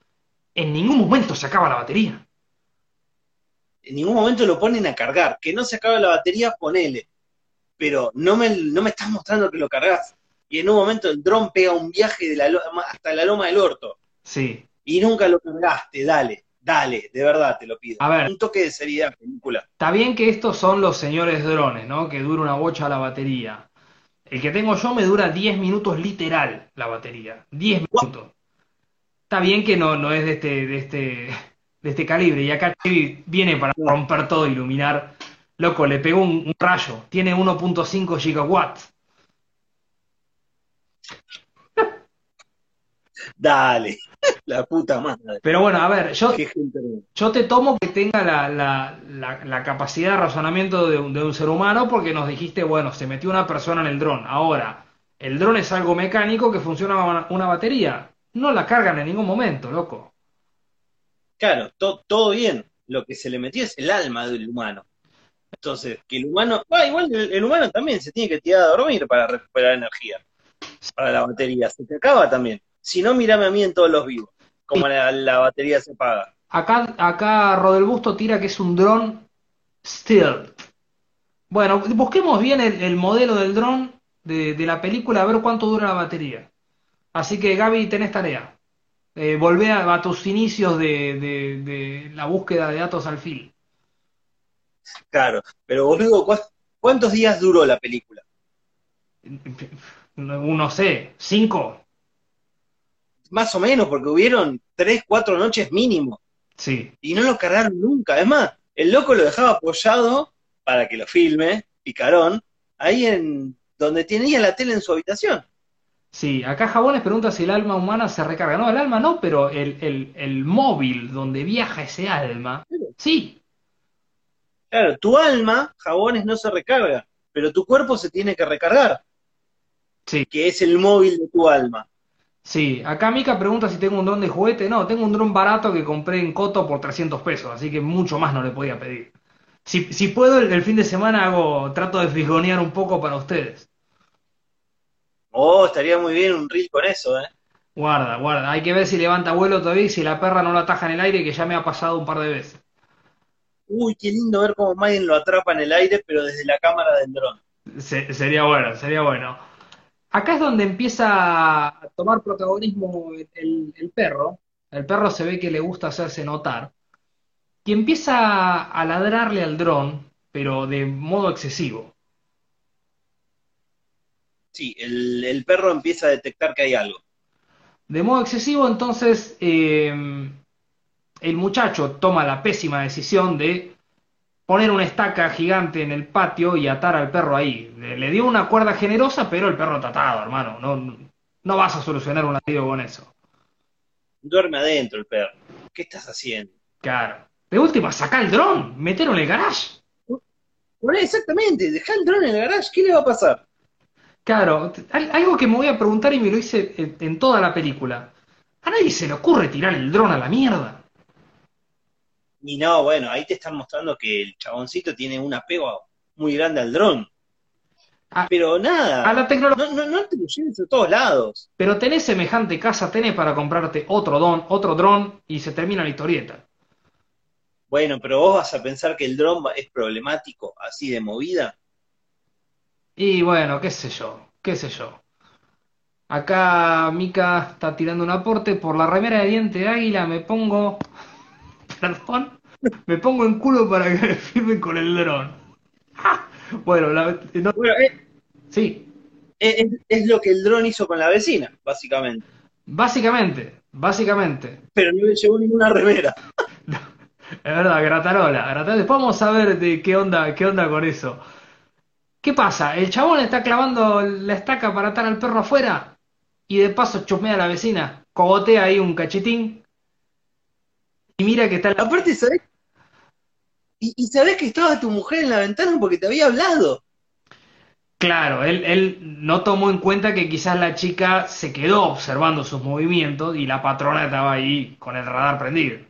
en ningún momento se acaba la batería. En ningún momento lo ponen a cargar. Que no se acabe la batería, ponele. Pero no me, no me estás mostrando que lo cargas. Y en un momento el dron pega un viaje de la hasta la loma del orto. Sí, Y nunca lo cargaste, dale, dale, de verdad te lo pido. A ver. Un toque de seriedad, película. Está bien que estos son los señores drones, ¿no? Que dura una bocha la batería. El que tengo yo me dura 10 minutos literal la batería. 10 minutos. Está bien que no, no es de este, de este, de este calibre. Y acá viene para romper todo, iluminar. Loco, le pegó un, un rayo. Tiene 1.5 gigawatts. Dale, la puta madre. Pero bueno, a ver, yo, te tomo que tenga la, la- la- la capacidad de razonamiento de un, de un ser humano porque nos dijiste, bueno, se metió una persona en el dron. Ahora, el dron es algo mecánico que funciona una, una batería. No la cargan en ningún momento, loco. Claro, to- todo bien. Lo que se le metió es el alma del humano. Entonces, que el humano, ah, igual el, el humano también se tiene que tirar a dormir para recuperar energía. Para la batería. Se te acaba también. Si no, mírame a mí en todos los vivos. Como la, la batería se paga. Acá, acá Rodelbusto tira que es un dron stealth. Bueno, busquemos bien el, el modelo del dron de, de la película a ver cuánto dura la batería. Así que Gaby, tenés tarea. Eh, volvé a, a tus inicios de, de- de la búsqueda de datos al fil. Claro, pero boludo, ¿cuá- ¿cuántos días duró la película? No no sé, cinco. Más o menos, porque hubieron tres, cuatro noches mínimo. Sí, Y no lo cargaron nunca. Es más, el loco lo dejaba apoyado para que lo filme, picarón, ahí en donde tenía la tele en su habitación. sí. Acá Jabones pregunta si el alma humana se recarga. No, el alma no, pero el, el, el móvil donde viaja ese alma, sí. Claro, tu alma, jabones, no se recarga, pero tu cuerpo se tiene que recargar, Sí, que es el móvil de tu alma. Sí. Acá Mika pregunta si tengo un dron de juguete. No, tengo un dron barato que compré en Coto por 300 pesos, así que mucho más no le podía pedir. Si, si puedo, el, el fin de semana hago, trato de frigonear un poco para ustedes. Oh, estaría muy bien un reel con eso, ¿eh? Guarda, guarda. Hay que ver si levanta vuelo todavía y si la perra no lo ataja en el aire, que ya me ha pasado un par de veces. Uy, qué lindo ver cómo Maiden lo atrapa en el aire, pero desde la cámara del dron. Se- sería bueno, sería bueno. Acá es donde empieza a tomar protagonismo el, perro. El perro se ve que le gusta hacerse notar. Y empieza a ladrarle al dron, pero de modo excesivo. Sí, el, el perro empieza a detectar que hay algo. De modo excesivo, entonces eh, el muchacho toma la pésima decisión de poner una estaca gigante en el patio y atar al perro ahí. Le, dio una cuerda generosa, pero el perro tatado, hermano. No, no vas a solucionar un ladrillo con eso. Duerme adentro el perro. ¿Qué estás haciendo? Claro. De última, saca el dron, metelo en el garage. Exactamente, dejá el dron en el garage, ¿qué le va a pasar? Claro, algo que me voy a preguntar y me lo hice en toda la película. ¿A nadie se le ocurre tirar el dron a la mierda? Y no, bueno, ahí te están mostrando que el chaboncito tiene un apego muy grande al dron. A, Pero nada, a la tecnología. no, no, no te lo lleves a todos lados. Pero tenés semejante casa, tenés para comprarte otro don, otro dron y se termina la historieta. Bueno, pero vos vas a pensar que el dron es problemático así de movida. Y bueno, qué sé yo, qué sé yo. Acá Mika está tirando un aporte por la remera de diente de águila, me pongo, perdón, me pongo en culo para que me filmen con el dron. ¡Ja! Bueno, la- no- Bueno, es, sí, es- es lo que el dron hizo con la vecina, básicamente. básicamente, básicamente. Pero no le llevó ninguna remera. Es verdad, Gratarola, Gratarola. Después vamos a ver de qué onda, qué onda con eso. ¿Qué pasa? El chabón está clavando la estaca para atar al perro afuera y de paso chusmea a la vecina, cogotea ahí un cachetín y mira que está la... Aparte, ¿sabés? Y, y sabés que estaba tu mujer en la ventana porque te había hablado. Claro, él, él no tomó en cuenta que quizás la chica se quedó observando sus movimientos y la patrona estaba ahí con el radar prendido.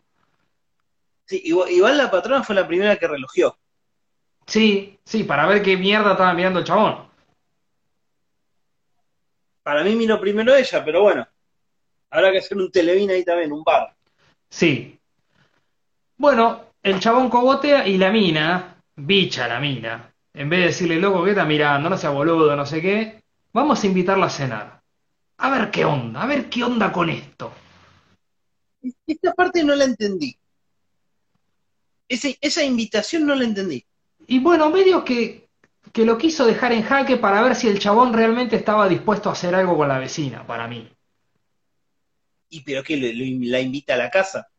Sí, igual, igual la patrona fue la primera que relogió. Sí, sí, para ver qué mierda estaba mirando el chabón. Para mí vino primero ella, pero bueno. Habrá que hacer un televín ahí también, un bar. Sí. Bueno, el chabón cogotea y la mina, bicha la mina, en vez de decirle, loco, ¿qué está mirando? No sea boludo, no sé qué, vamos a invitarla a cenar. A ver qué onda, a ver qué onda con esto. Esta parte no la entendí. Ese- esa invitación no la entendí. Y bueno, medio que, que lo quiso dejar en jaque para ver si el chabón realmente estaba dispuesto a hacer algo con la vecina, para mí. ¿Y pero qué? ¿Le- le- ¿La invita a la casa?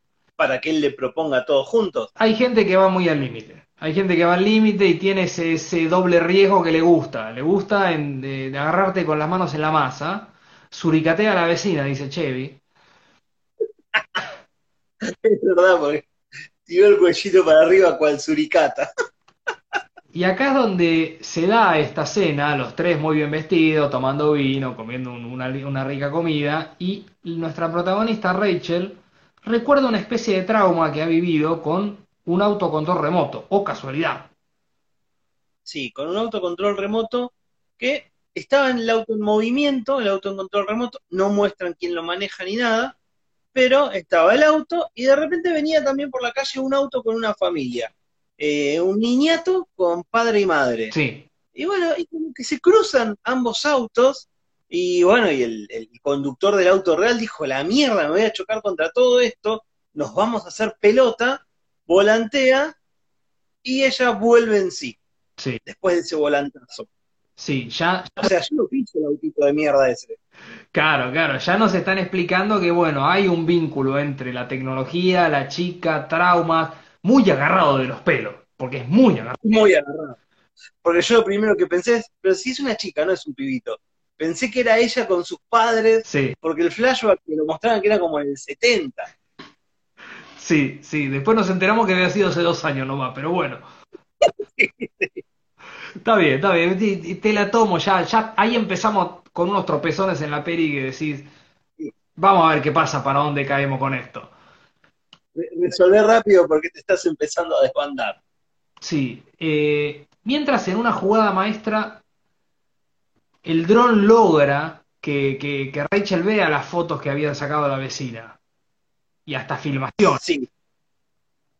Para que él le proponga a todos juntos. Hay gente que va muy al límite. Hay gente que va al límite y tiene ese, ese doble riesgo que le gusta. Le gusta en- de, de agarrarte con las manos en la masa. Suricatea a la vecina, dice Chevy. Es verdad, porque tiró el cuellito para arriba cual suricata. Y acá es donde se da esta cena, los tres muy bien vestidos, tomando vino, comiendo un- una, una rica comida, y nuestra protagonista Rachel recuerda una especie de trauma que ha vivido con un autocontrol remoto, o casualidad. Sí, con un autocontrol remoto que estaba en el auto en movimiento, el auto en control remoto, no muestran quién lo maneja ni nada, pero estaba el auto y de repente venía también por la calle un auto con una familia, Eh, un niñato con padre y madre. Sí, Y bueno, y como que se cruzan ambos autos Y bueno, y el, el conductor del auto real dijo, la mierda, me voy a chocar contra todo esto, nos vamos a hacer pelota, volantea, y ella vuelve en sí, Sí, después de ese volantazo. sí, ya, O sea, yo no piso el autito de mierda ese. claro, claro, ya nos están explicando que, bueno, hay un vínculo entre la tecnología, la chica, traumas, muy agarrado de los pelos, porque es muy agarrado. Muy agarrado. Porque yo lo primero que pensé es, pero si es una chica, no es un pibito. Pensé que era ella con sus padres, Sí, porque el flashback que lo mostraban que era como en el 70. sí, sí, después nos enteramos que había sido hace dos años nomás, pero bueno. Está bien, está bien, te, te la tomo ya, ya ahí empezamos con unos tropezones en la peli que decís, vamos a ver qué pasa, para dónde caemos con esto. Re- Resolver rápido porque te estás empezando a desbandar. Sí, eh, mientras en una jugada maestra el dron logra que, que, que Rachel vea las fotos que había sacado la vecina y hasta filmación. Sí.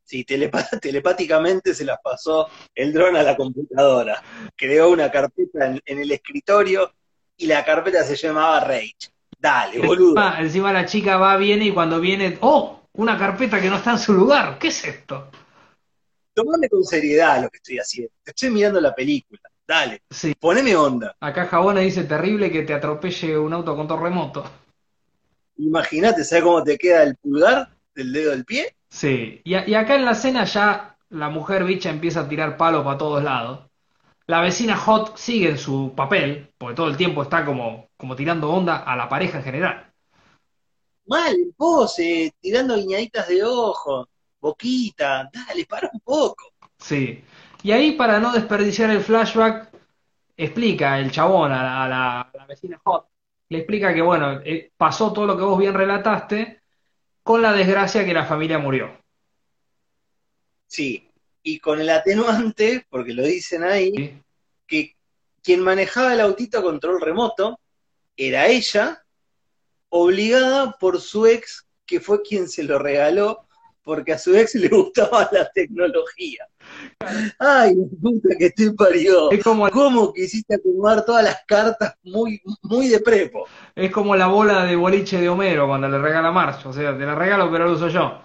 Telepáticamente se las pasó el dron a la computadora. Creó una carpeta en, en el escritorio y la carpeta se llamaba Rage. Dale, boludo. Encima, encima la chica va, viene y cuando viene, ¡oh! Una carpeta que no está en su lugar. ¿Qué es esto? Tomame con seriedad lo que estoy haciendo. Estoy mirando la película. Dale, Sí, poneme onda. acá Jabona dice terrible que te atropelle un auto con remoto. Imagínate, ¿sabes cómo te queda el pulgar del dedo del pie? Sí, y, acá en la escena ya la mujer bicha empieza a tirar palos para todos lados. La vecina Hot sigue en su papel, porque todo el tiempo está como, como tirando onda a la pareja en general. Mal, pose, tirando guiñaditas de ojo, boquita. Dale, para un poco. Sí. Y ahí, para no desperdiciar el flashback, explica el chabón a la, a la- a la vecina Hot, le explica que, bueno, eh, pasó todo lo que vos bien relataste, con la desgracia que la familia murió. Sí. Y con el atenuante, porque lo dicen ahí, ¿sí? que quien manejaba el autito a control remoto era ella, obligada por su ex, que fue quien se lo regaló, porque a su ex le gustaba la tecnología. Ay, puta que te parió. Es como, ¿Cómo quisiste acomodar todas las cartas muy, muy de prepo? es como la bola de boliche de Homero cuando le regala Marge. O sea, te la regalo, pero lo uso yo.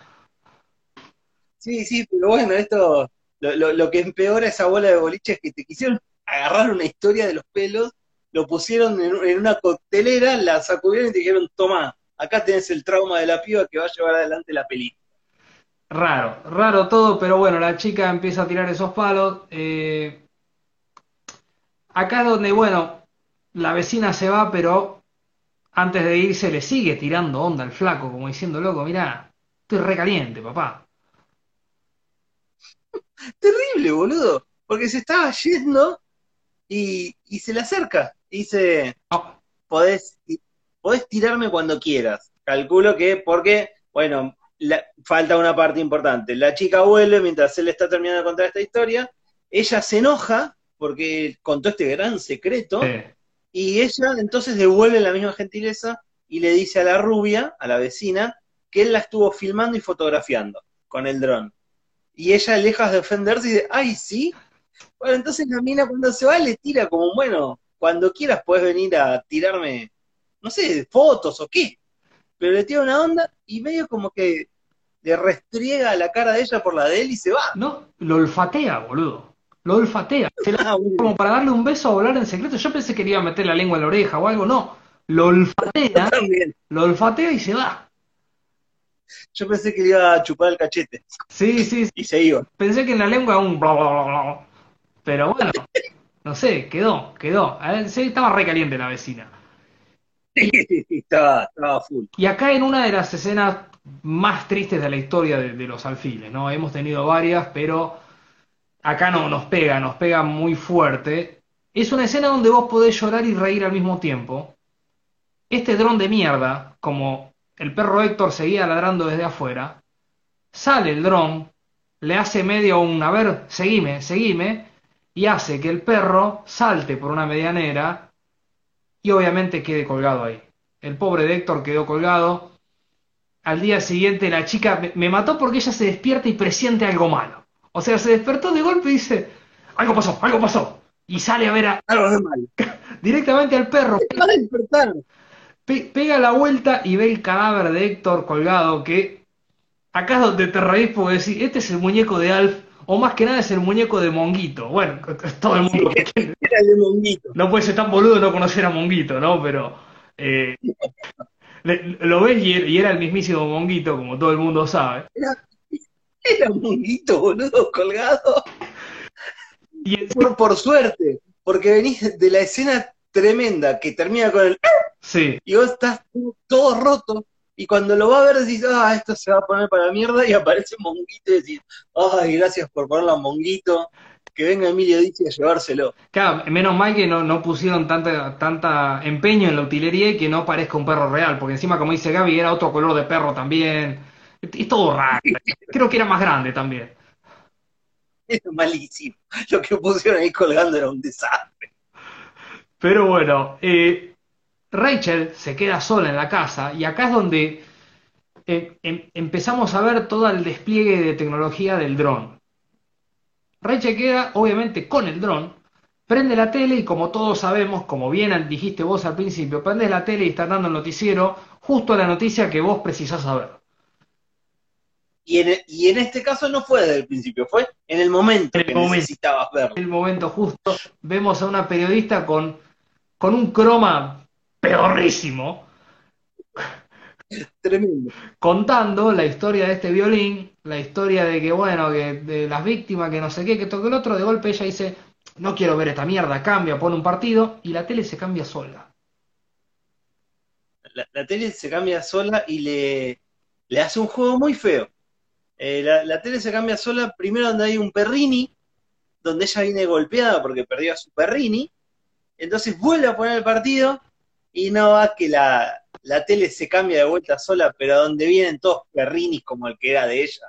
Sí, sí, pero bueno, esto, lo, lo- lo que empeora esa bola de boliche es que te quisieron agarrar una historia de los pelos, lo pusieron en, en una coctelera, la sacudieron y te dijeron, toma, acá tenés el trauma de la piba que va a llevar adelante la película. Raro, raro todo, pero bueno, la chica empieza a tirar esos palos. eh, acá es donde, bueno, la vecina se va, pero antes de irse le sigue tirando onda al flaco, como diciendo, loco, mirá, estoy recaliente, papá. Terrible, boludo, porque se estaba yendo y, y se le acerca y dice, Ah, podés, podés tirarme cuando quieras. Calculo que porque, bueno, la- falta una parte importante. La chica vuelve mientras él está terminando de contar esta historia. Ella se enoja porque contó este gran secreto y ella entonces devuelve la misma gentileza y le dice a la rubia, a la vecina, que él la estuvo filmando y fotografiando con el dron. Y ella, lejos de ofenderse, dice, ay, sí. Bueno, entonces la mina cuando se va le tira como, bueno, cuando quieras puedes venir a tirarme, no sé, fotos o qué. Pero le tira una onda y medio como que le restriega la cara de ella por la de él y se va. no, lo olfatea, boludo. Lo olfatea. Se la- Ah, como para darle un beso o hablar en secreto. Yo pensé que le iba a meter la lengua en la oreja o algo, no. Lo olfatea, lo olfatea y se va. Yo pensé que le iba a chupar el cachete Sí, sí, sí. y se iba. Pensé que en la lengua un bla, bla, bla, bla. Pero bueno, no sé, quedó, quedó. A ver, sí, estaba recaliente la vecina. estaba, estaba full. Y acá en una de las escenas más tristes de la historia de, de los alfiles, ¿no? Hemos tenido varias, pero acá no nos pega, nos pega muy fuerte. Es una escena donde vos podés llorar y reír al mismo tiempo. Este dron de mierda, como el perro Héctor seguía ladrando desde afuera, sale el dron, le hace medio un, a ver, seguime, seguime, y hace que el perro salte por una medianera y obviamente quede colgado ahí. El pobre de Héctor quedó colgado. Al día siguiente la chica me, me mató porque ella se despierta y presiente algo malo. O sea, se despertó de golpe y dice, algo pasó, algo pasó. y sale a ver a- Algo de mal. directamente al perro. Va a despertar. Pe- pega la vuelta y ve el cadáver de Héctor colgado, que acá es donde te reís porque decís, este es el muñeco de Alf, o más que nada es el muñeco de Monguito. Bueno, todo el mundo que quiere- Era el de Monguito. no puede ser tan boludo no conocer a Monguito, ¿no? Pero eh, le- lo ves y, era el mismísimo Monguito, como todo el mundo sabe. Era Monguito, boludo, colgado. Y el- Por, por suerte, porque venís de la escena tremenda que termina con el sí, y vos estás todo roto. Y cuando lo va a ver decís, ah, esto se va a poner para la mierda, y aparece Monguito y decís, ay, gracias por ponerlo a Monguito, que venga Emilio Dice a llevárselo. claro, menos mal que no, no pusieron tanta, tanta empeño en la utilería y que no parezca un perro real, porque encima, como dice Gaby, era otro color de perro también. Es es todo raro. Creo que era más grande también. Era malísimo. Lo que pusieron ahí colgando era un desastre. Pero bueno, eh, Rachel se queda sola en la casa y acá es donde eh, em- empezamos a ver todo el despliegue de tecnología del dron. Rachel queda obviamente con el dron, prende la tele y como todos sabemos, como bien dijiste vos al principio, prendes la tele y está dando el noticiero justo la noticia que vos precisás saber. Y en, y en este caso no fue desde el principio, fue en el momento En el que momento. necesitabas verlo. En el momento justo vemos a una periodista con, con un croma pedorrísimo. Tremendo. contando la historia de este violín, la historia de que, bueno, que de las víctimas, que no sé qué, que toque el otro, de golpe ella dice, no quiero ver esta mierda, cambia, pone un partido, y la tele se cambia sola. La, la tele se cambia sola y le, le hace un juego muy feo. Eh, la, la tele se cambia sola primero donde hay un perrini, donde ella viene golpeada porque perdió a su perrini, entonces vuelve a poner el partido y no va que la, la tele se cambia de vuelta sola, pero donde vienen todos perrinis como el que era de ella.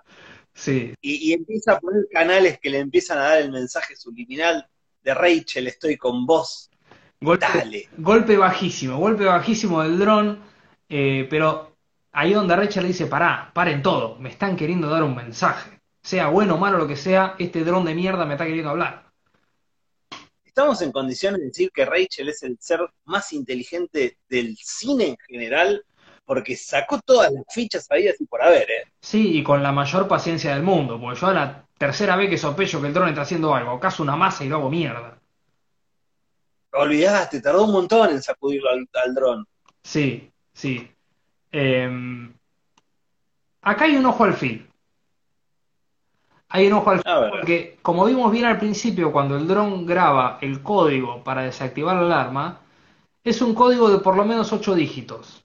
Sí, Y, y empieza a poner canales que le empiezan a dar el mensaje subliminal de Rachel, estoy con vos. golpe, Dale. golpe bajísimo, golpe bajísimo del dron, eh, pero ahí donde Rachel le dice, pará, paren todo, me están queriendo dar un mensaje. Sea bueno o malo lo que sea, este dron de mierda me está queriendo hablar. Estamos en condiciones de decir que Rachel es el ser más inteligente del cine en general, porque sacó todas las fichas ahí así por haber, ¿eh? Sí, y con la mayor paciencia del mundo, porque yo a la tercera vez que sospecho que el dron está haciendo algo, acaso una masa y lo hago mierda. Olvidaste, tardó un montón en sacudirlo al, al dron. Sí, sí. Eh, acá hay un ojo al fil. Hay un ojo al porque, como vimos bien al principio, cuando el dron graba el código para desactivar la alarma, es un código de por lo menos 8 dígitos.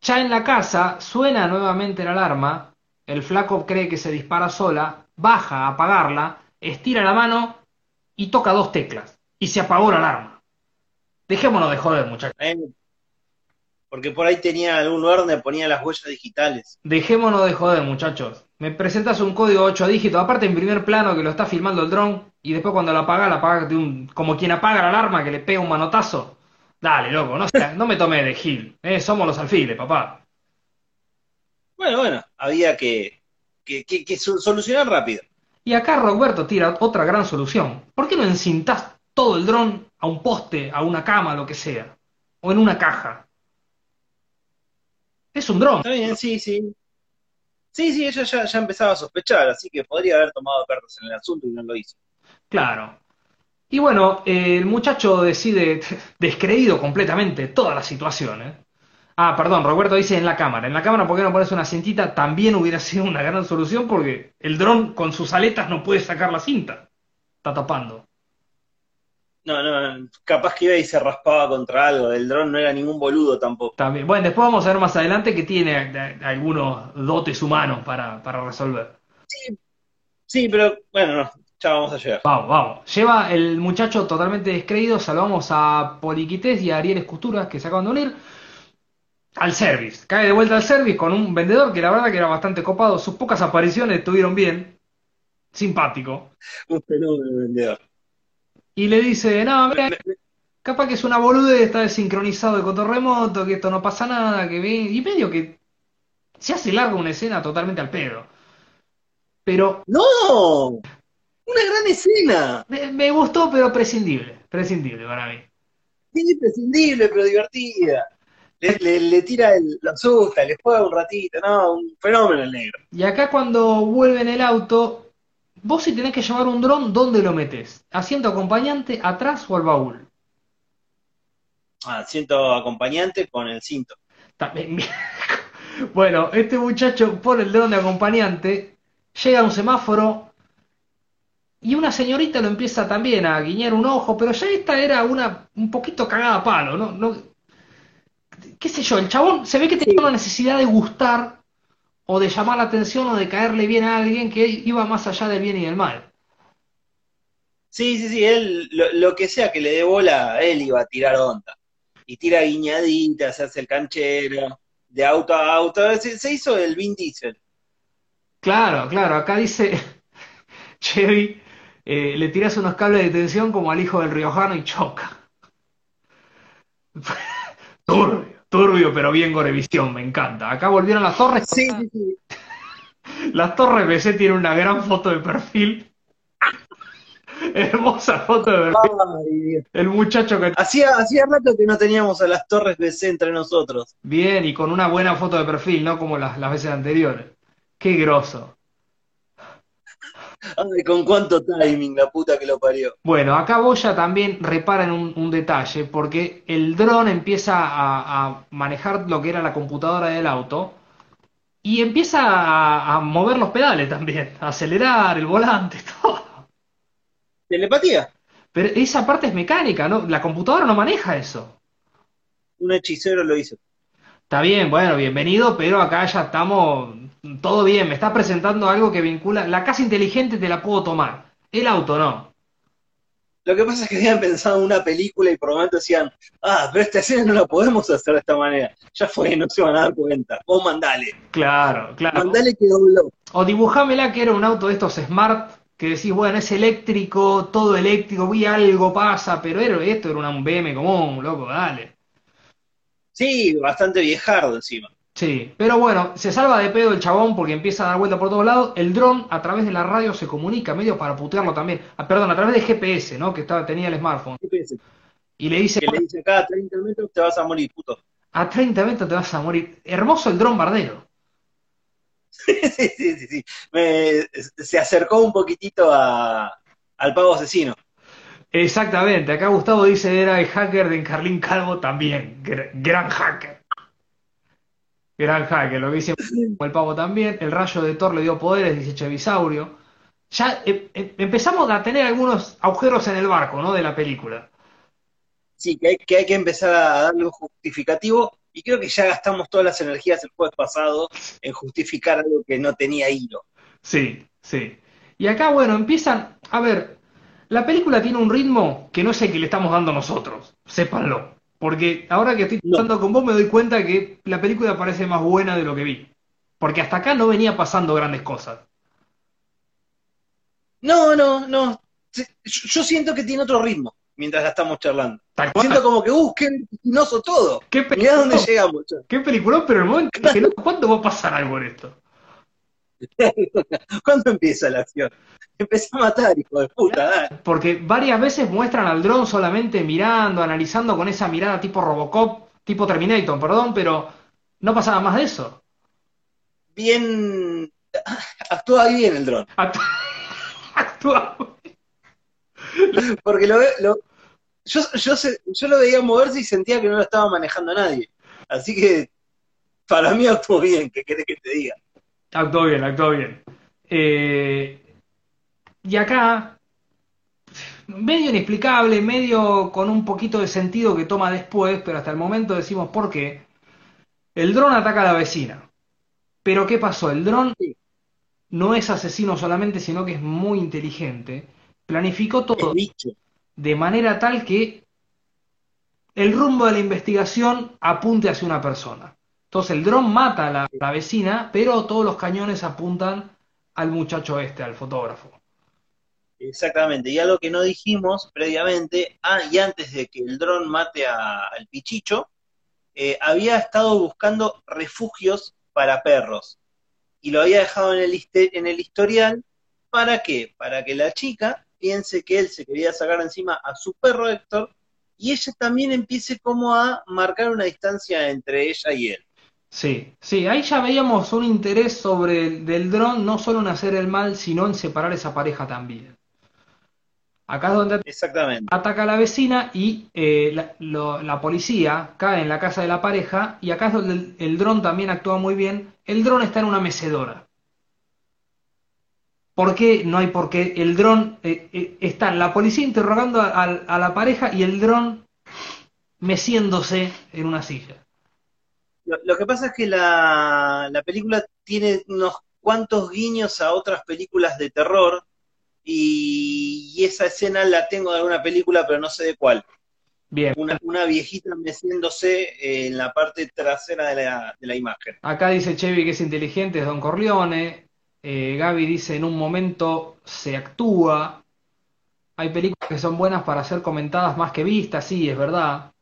Ya en la casa suena nuevamente la alarma, el flaco cree que se dispara sola, baja a apagarla, estira la mano y toca dos teclas. Y se apagó la alarma. Dejémonos de joder, muchachos. ¿eh? Porque por ahí tenía algún lugar donde ponía las huellas digitales. Dejémonos de joder, muchachos. Me presentas un código 8 dígitos, aparte en primer plano que lo está filmando el dron, y después cuando lo apaga, la apaga de un, como quien apaga la alarma que le pega un manotazo. Dale, loco, no, sea- no me tome de gil. Eh, somos los alfiles, papá. Bueno, bueno, había que, que, que- solucionar rápido. Y acá Roberto tira otra gran solución. ¿Por qué no encintás todo el dron a un poste, a una cama, lo que sea? O en una caja. Es un dron. Está bien, sí, sí. Sí, sí, ella ya, ya empezaba a sospechar, así que podría haber tomado cartas en el asunto y no lo hizo. Claro. Y bueno, eh, el muchacho decide, descreído completamente toda la situación, ¿eh? Ah, perdón, Roberto dice en la cámara. En la cámara, ¿por qué no pones una cintita? También hubiera sido una gran solución porque el dron con sus aletas no puede sacar la cinta. Está tapando. No, no, capaz que iba y se raspaba contra algo. El dron no era ningún boludo tampoco. También. Bueno, después vamos a ver más adelante que tiene algunos dotes humanos para, para resolver. Sí, pero bueno, no, ya vamos a llegar. Vamos, vamos. Lleva el muchacho totalmente descreído. Salvamos a Poliquités y a Ariel Esculturas que se acaban de unir. Al service. Cae de vuelta al service con un vendedor que la verdad que era bastante copado. Sus pocas apariciones estuvieron bien. Simpático. Un fenómeno de vendedor. Y le dice, no, mira, capaz que es una boludez, está desincronizado de control remoto, que esto no pasa nada, que ve. Y medio que se hace larga una escena totalmente al pedo. Pero ¡No! Una gran escena. Me, me gustó, pero prescindible. Prescindible para mí. Sí, imprescindible, pero divertida. Le, le- le tira el, lo asusta, le juega un ratito, no, un fenómeno el negro. Y acá cuando vuelve en el auto, vos si tenés que llevar un dron, ¿dónde lo metes? ¿Asiento acompañante, atrás o al baúl? Ah, siento acompañante con el cinto. También- Bueno, este muchacho pone el dron de acompañante, llega a un semáforo y una señorita lo empieza también a guiñar un ojo, pero ya esta era una un poquito cagada a palo, ¿no? No, qué sé yo, el chabón se ve que tenía una necesidad de gustar o de llamar la atención o de caerle bien a alguien que iba más allá del bien y del mal. Sí, sí, sí, él, lo, lo que sea que le dé bola, él iba a tirar onda. Y tira guiñaditas, se hace el canchero, de auto a auto. Se, se hizo el Vin Diesel. Claro, claro, acá dice Chevy, eh, le tiras unos cables de tensión como al hijo del riojano y choca. Turbio, pero bien Gorevisión, me encanta. Acá volvieron las torres. Sí, sí, sí. Las torres BC tienen una gran foto de perfil. Hermosa foto de perfil. Ay. El muchacho que... Hacía, hacía rato que no teníamos a las torres BC entre nosotros. Bien, y con una buena foto de perfil, no como las, las veces anteriores. Qué groso. Ay, con cuánto timing, la puta que lo parió. Bueno, acá Boya también repara en un, un detalle, porque el dron empieza a, a manejar lo que era la computadora del auto y empieza a, a mover los pedales también, a acelerar el volante, todo. Telepatía. Pero esa parte es mecánica, ¿no? La computadora no maneja eso. Un hechicero lo hizo. Está bien, bueno, bienvenido, pero acá ya estamos todo bien. Me está presentando algo que vincula. La casa inteligente te la puedo tomar, el auto no. Lo que pasa es que habían pensado en una película y por momento decían, ah, pero esta escena no la podemos hacer de esta manera. Ya fue, no se van a dar cuenta. O mandale. Claro, claro. Mandale que dobló. O dibujámela que era un auto de estos smart, que decís, bueno, es eléctrico, todo eléctrico, vi algo pasa, pero era, esto era un BM común, loco, dale. Sí, bastante viejardo encima. Sí, pero bueno, se salva de pedo el chabón porque empieza a dar vuelta por todos lados. El dron a través de la radio se comunica, medio para putearlo también. Ah, perdón, a través de GPS, ¿no? Que estaba, tenía el smartphone. ¿Qué piensas? Y le dice, Que le dice, cada 30 metros te vas a morir, puto. a 30 metros te vas a morir. Hermoso el dron bardero. sí, sí, sí, sí. Me- se acercó un poquitito a, al pavo asesino. Exactamente, acá Gustavo dice era el hacker de Carlín Calvo también, Gr- gran hacker. Gran hacker, lo que dice el pavo también, el rayo de Thor le dio poderes, dice Chevisaurio. Ya eh, eh, empezamos a tener algunos agujeros en el barco, ¿no? De la película. Sí, que hay, que hay que empezar a darle un justificativo. Y creo que ya gastamos todas las energías el jueves pasado en justificar algo que no tenía hilo. Sí, sí. Y acá, bueno, empiezan, a ver, la película tiene un ritmo que no es el que le estamos dando nosotros, sépanlo. Porque ahora que estoy No. hablando con vos me doy cuenta que la película parece más buena de lo que vi. Porque hasta acá no venía pasando grandes cosas. No, no, no. Yo siento que tiene otro ritmo mientras la estamos charlando. Siento como que, uh, qué vertiginoso todo. ¿Qué Mirá dónde llegamos. qué peliculón, pero en el momento que dije, no, ¿cuándo va a pasar algo en esto? ¿Cuándo empieza la acción? Empecé a matar, hijo de puta, dale. Porque varias veces muestran al dron solamente mirando, analizando con esa mirada tipo Robocop, tipo Terminator, perdón, pero no pasaba más de eso. Bien. Actúa bien el dron. Actu- Actúa. Porque lo, lo- yo, yo, se- yo lo veía moverse y sentía que no lo estaba manejando nadie. Así que para mí actuó bien, ¿qué querés que te diga? Actuó bien, actuó bien. Eh, y acá, medio inexplicable, medio con un poquito de sentido que toma después, pero hasta el momento decimos por qué. El dron ataca a la vecina. Pero ¿qué pasó? El dron no es asesino solamente, sino que es muy inteligente. Planificó todo de manera tal que el rumbo de la investigación apunte hacia una persona. Entonces el dron mata a la, vecina, pero todos los cañones apuntan al muchacho este, al fotógrafo. Exactamente. Y algo que no dijimos previamente, ah, y antes de que el dron mate a- al pichicho, eh, había estado buscando refugios para perros. Y lo había dejado en el, en el historial ¿Para qué? Para que la chica piense que él se quería sacar encima a su perro Héctor y ella también empiece como a marcar una distancia entre ella y él. Sí, sí, ahí ya veíamos un interés sobre el, del dron, no solo en hacer el mal, sino en separar esa pareja también. Acá es donde Exactamente. ataca a la vecina y eh, la, lo- la policía cae en la casa de la pareja y acá es donde el, el dron también actúa muy bien. El dron está en una mecedora. ¿Por qué? No hay por qué. El dron eh, eh, está la policía interrogando a, a- a la pareja y el dron meciéndose en una silla. Lo, lo que pasa es que la, la película tiene unos cuantos guiños a otras películas de terror y, y esa escena la tengo de alguna película, pero no sé de cuál. Bien. Una, una viejita meciéndose en la parte trasera de la, de la imagen. Acá dice Chevy que es inteligente, es Don Corleone. Eh, Gaby dice en un momento se actúa. Hay películas que son buenas para ser comentadas más que vistas, sí, es verdad.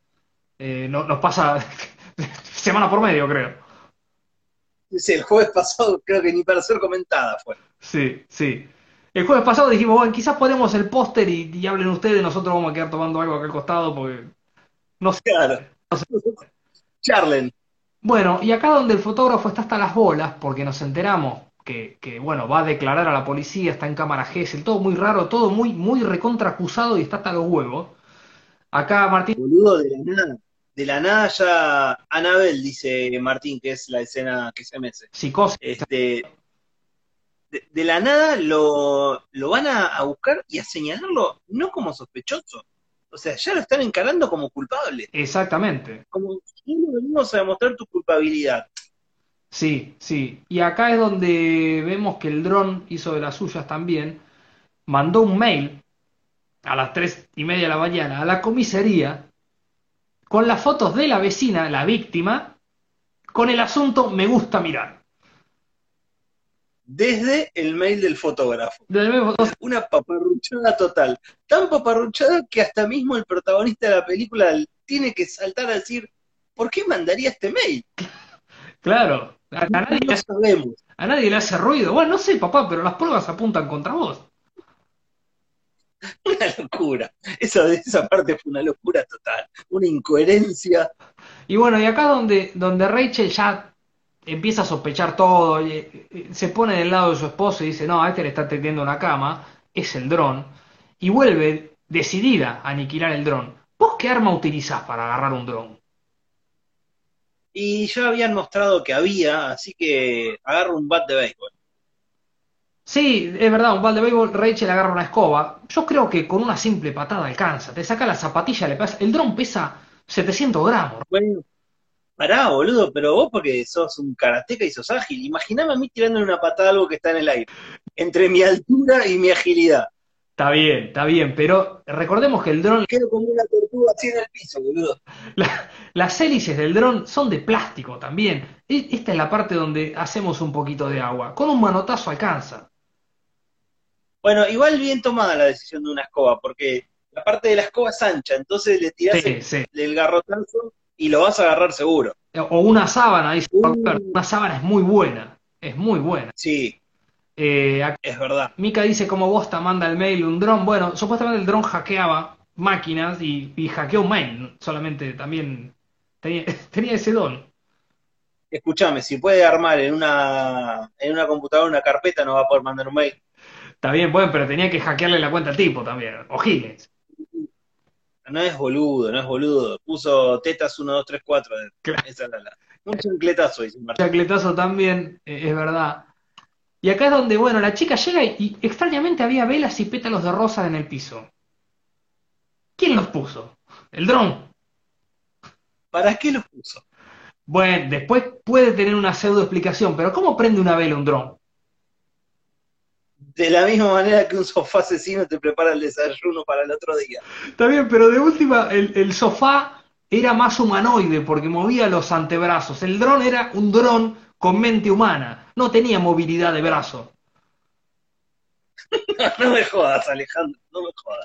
Eh, no- nos pasa semana por medio, creo. Dice, el jueves pasado creo que ni para ser comentada fue. Sí, sí. El jueves pasado dijimos, bueno, quizás ponemos el póster y, y hablen ustedes, nosotros vamos a quedar tomando algo acá al costado porque no sé. Claro. Charlen. Bueno, y acá donde el fotógrafo está hasta las bolas, porque nos enteramos que, que, bueno, va a declarar a la policía, está en cámara Gesell, todo muy raro, todo muy, muy recontra acusado y está hasta los huevos. Acá Martín, Boludo, de la nada. De la nada ya Anabel, dice Martín, que es la escena que se mece. psicosis, Este, de, de la nada lo, lo van a, a buscar y a señalarlo no como sospechoso. O sea, ya lo están encarando como culpable. exactamente. Como solo venimos a demostrar tu culpabilidad. Sí, sí. Y acá es donde vemos que el dron hizo de las suyas también. Mandó un mail a las tres y media de la mañana a la comisaría con las fotos de la vecina, la víctima, con el asunto me gusta mirar. Desde el mail del fotógrafo. Mismo- Una paparruchada total. Tan paparruchada que hasta mismo el protagonista de la película tiene que saltar a decir, ¿por qué mandaría este mail? Claro, a, nadie le hace, a nadie le hace ruido. Bueno, no sé, papá, pero las pruebas apuntan contra vos. Una locura. Esa, esa parte fue una locura total. Una incoherencia. Y bueno, y acá donde, donde Rachel ya empieza a sospechar todo, y, eh, se pone del lado de su esposo y dice, no, a este le está tendiendo una cama, es el dron, y vuelve decidida a aniquilar el dron. ¿Vos qué arma utilizás para agarrar un dron? Y ya habían mostrado que había, así que agarro un bat de béisbol. Sí, es verdad, un balde de béisbol, Rachel agarra una escoba. Yo creo que con una simple patada alcanza. Te saca la zapatilla, le pasa. El dron pesa 700 gramos. Bueno, pará, boludo, pero vos porque sos un karateca y sos ágil. Imaginame a mí tirándole una patada a algo que está en el aire. Entre mi altura y mi agilidad. Está bien, está bien, pero recordemos que el dron, Quedo como una tortuga así en el piso, boludo. la- las hélices del dron son de plástico también. E- Esta es la parte donde hacemos un poquito de agua. Con un manotazo alcanza. Bueno, igual bien tomada la decisión de una escoba, porque la parte de la escoba es ancha, entonces le tirás Sí, el, sí. el garrotazo y lo vas a agarrar seguro. O una sábana, dice Uh. Una sábana es muy buena. Es muy buena. Sí, Eh, acá es verdad. Mika dice cómo Bosta manda el mail un dron. Bueno, supuestamente el dron hackeaba máquinas y, y hackeó un mail. Solamente también tenía, tenía ese don. Escúchame, si puede armar en una, en una computadora una carpeta, no va a poder mandar un mail. Está bien, bueno, pero tenía que hackearle la cuenta al tipo también. O Higgins. No es boludo, no es boludo. Puso tetas 1, 2, 3, 4. Claro. Esa era la. Un chancletazo, dice Martín. Chacletazo también, eh, es verdad. Y acá es donde, bueno, la chica llega y, y extrañamente había velas y pétalos de rosa en el piso. ¿Quién los puso? El dron. ¿Para qué los puso? Bueno, después puede tener una pseudo explicación, pero ¿cómo prende una vela un dron? De la misma manera que un sofá asesino te prepara el desayuno para el otro día. Está bien, pero de última, el, el sofá era más humanoide porque movía los antebrazos. El dron era un dron con mente humana, no tenía movilidad de brazo. No me jodas, Alejandro, no me jodas.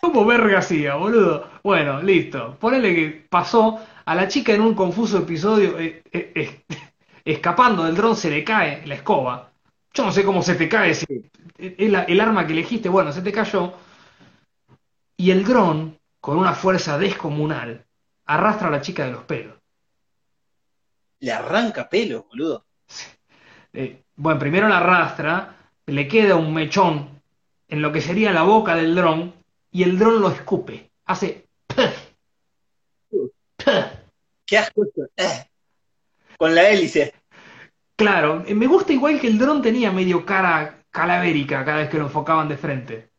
¿Cómo verga hacía, boludo? Bueno, listo. Ponele que pasó a la chica en un confuso episodio, eh, eh, eh, escapando del dron, se le cae la escoba. Yo no sé cómo se te cae ese, el, el arma que elegiste, bueno, se te cayó. Y el dron, con una fuerza descomunal, arrastra a la chica de los pelos. Le arranca pelo, boludo. Eh, bueno, primero la arrastra, le queda un mechón en lo que sería la boca del dron y el dron lo escupe. Hace... Qué asco. Eh. Con la hélice. Claro, me gusta igual que el dron tenía medio cara calavérica cada vez que lo enfocaban de frente.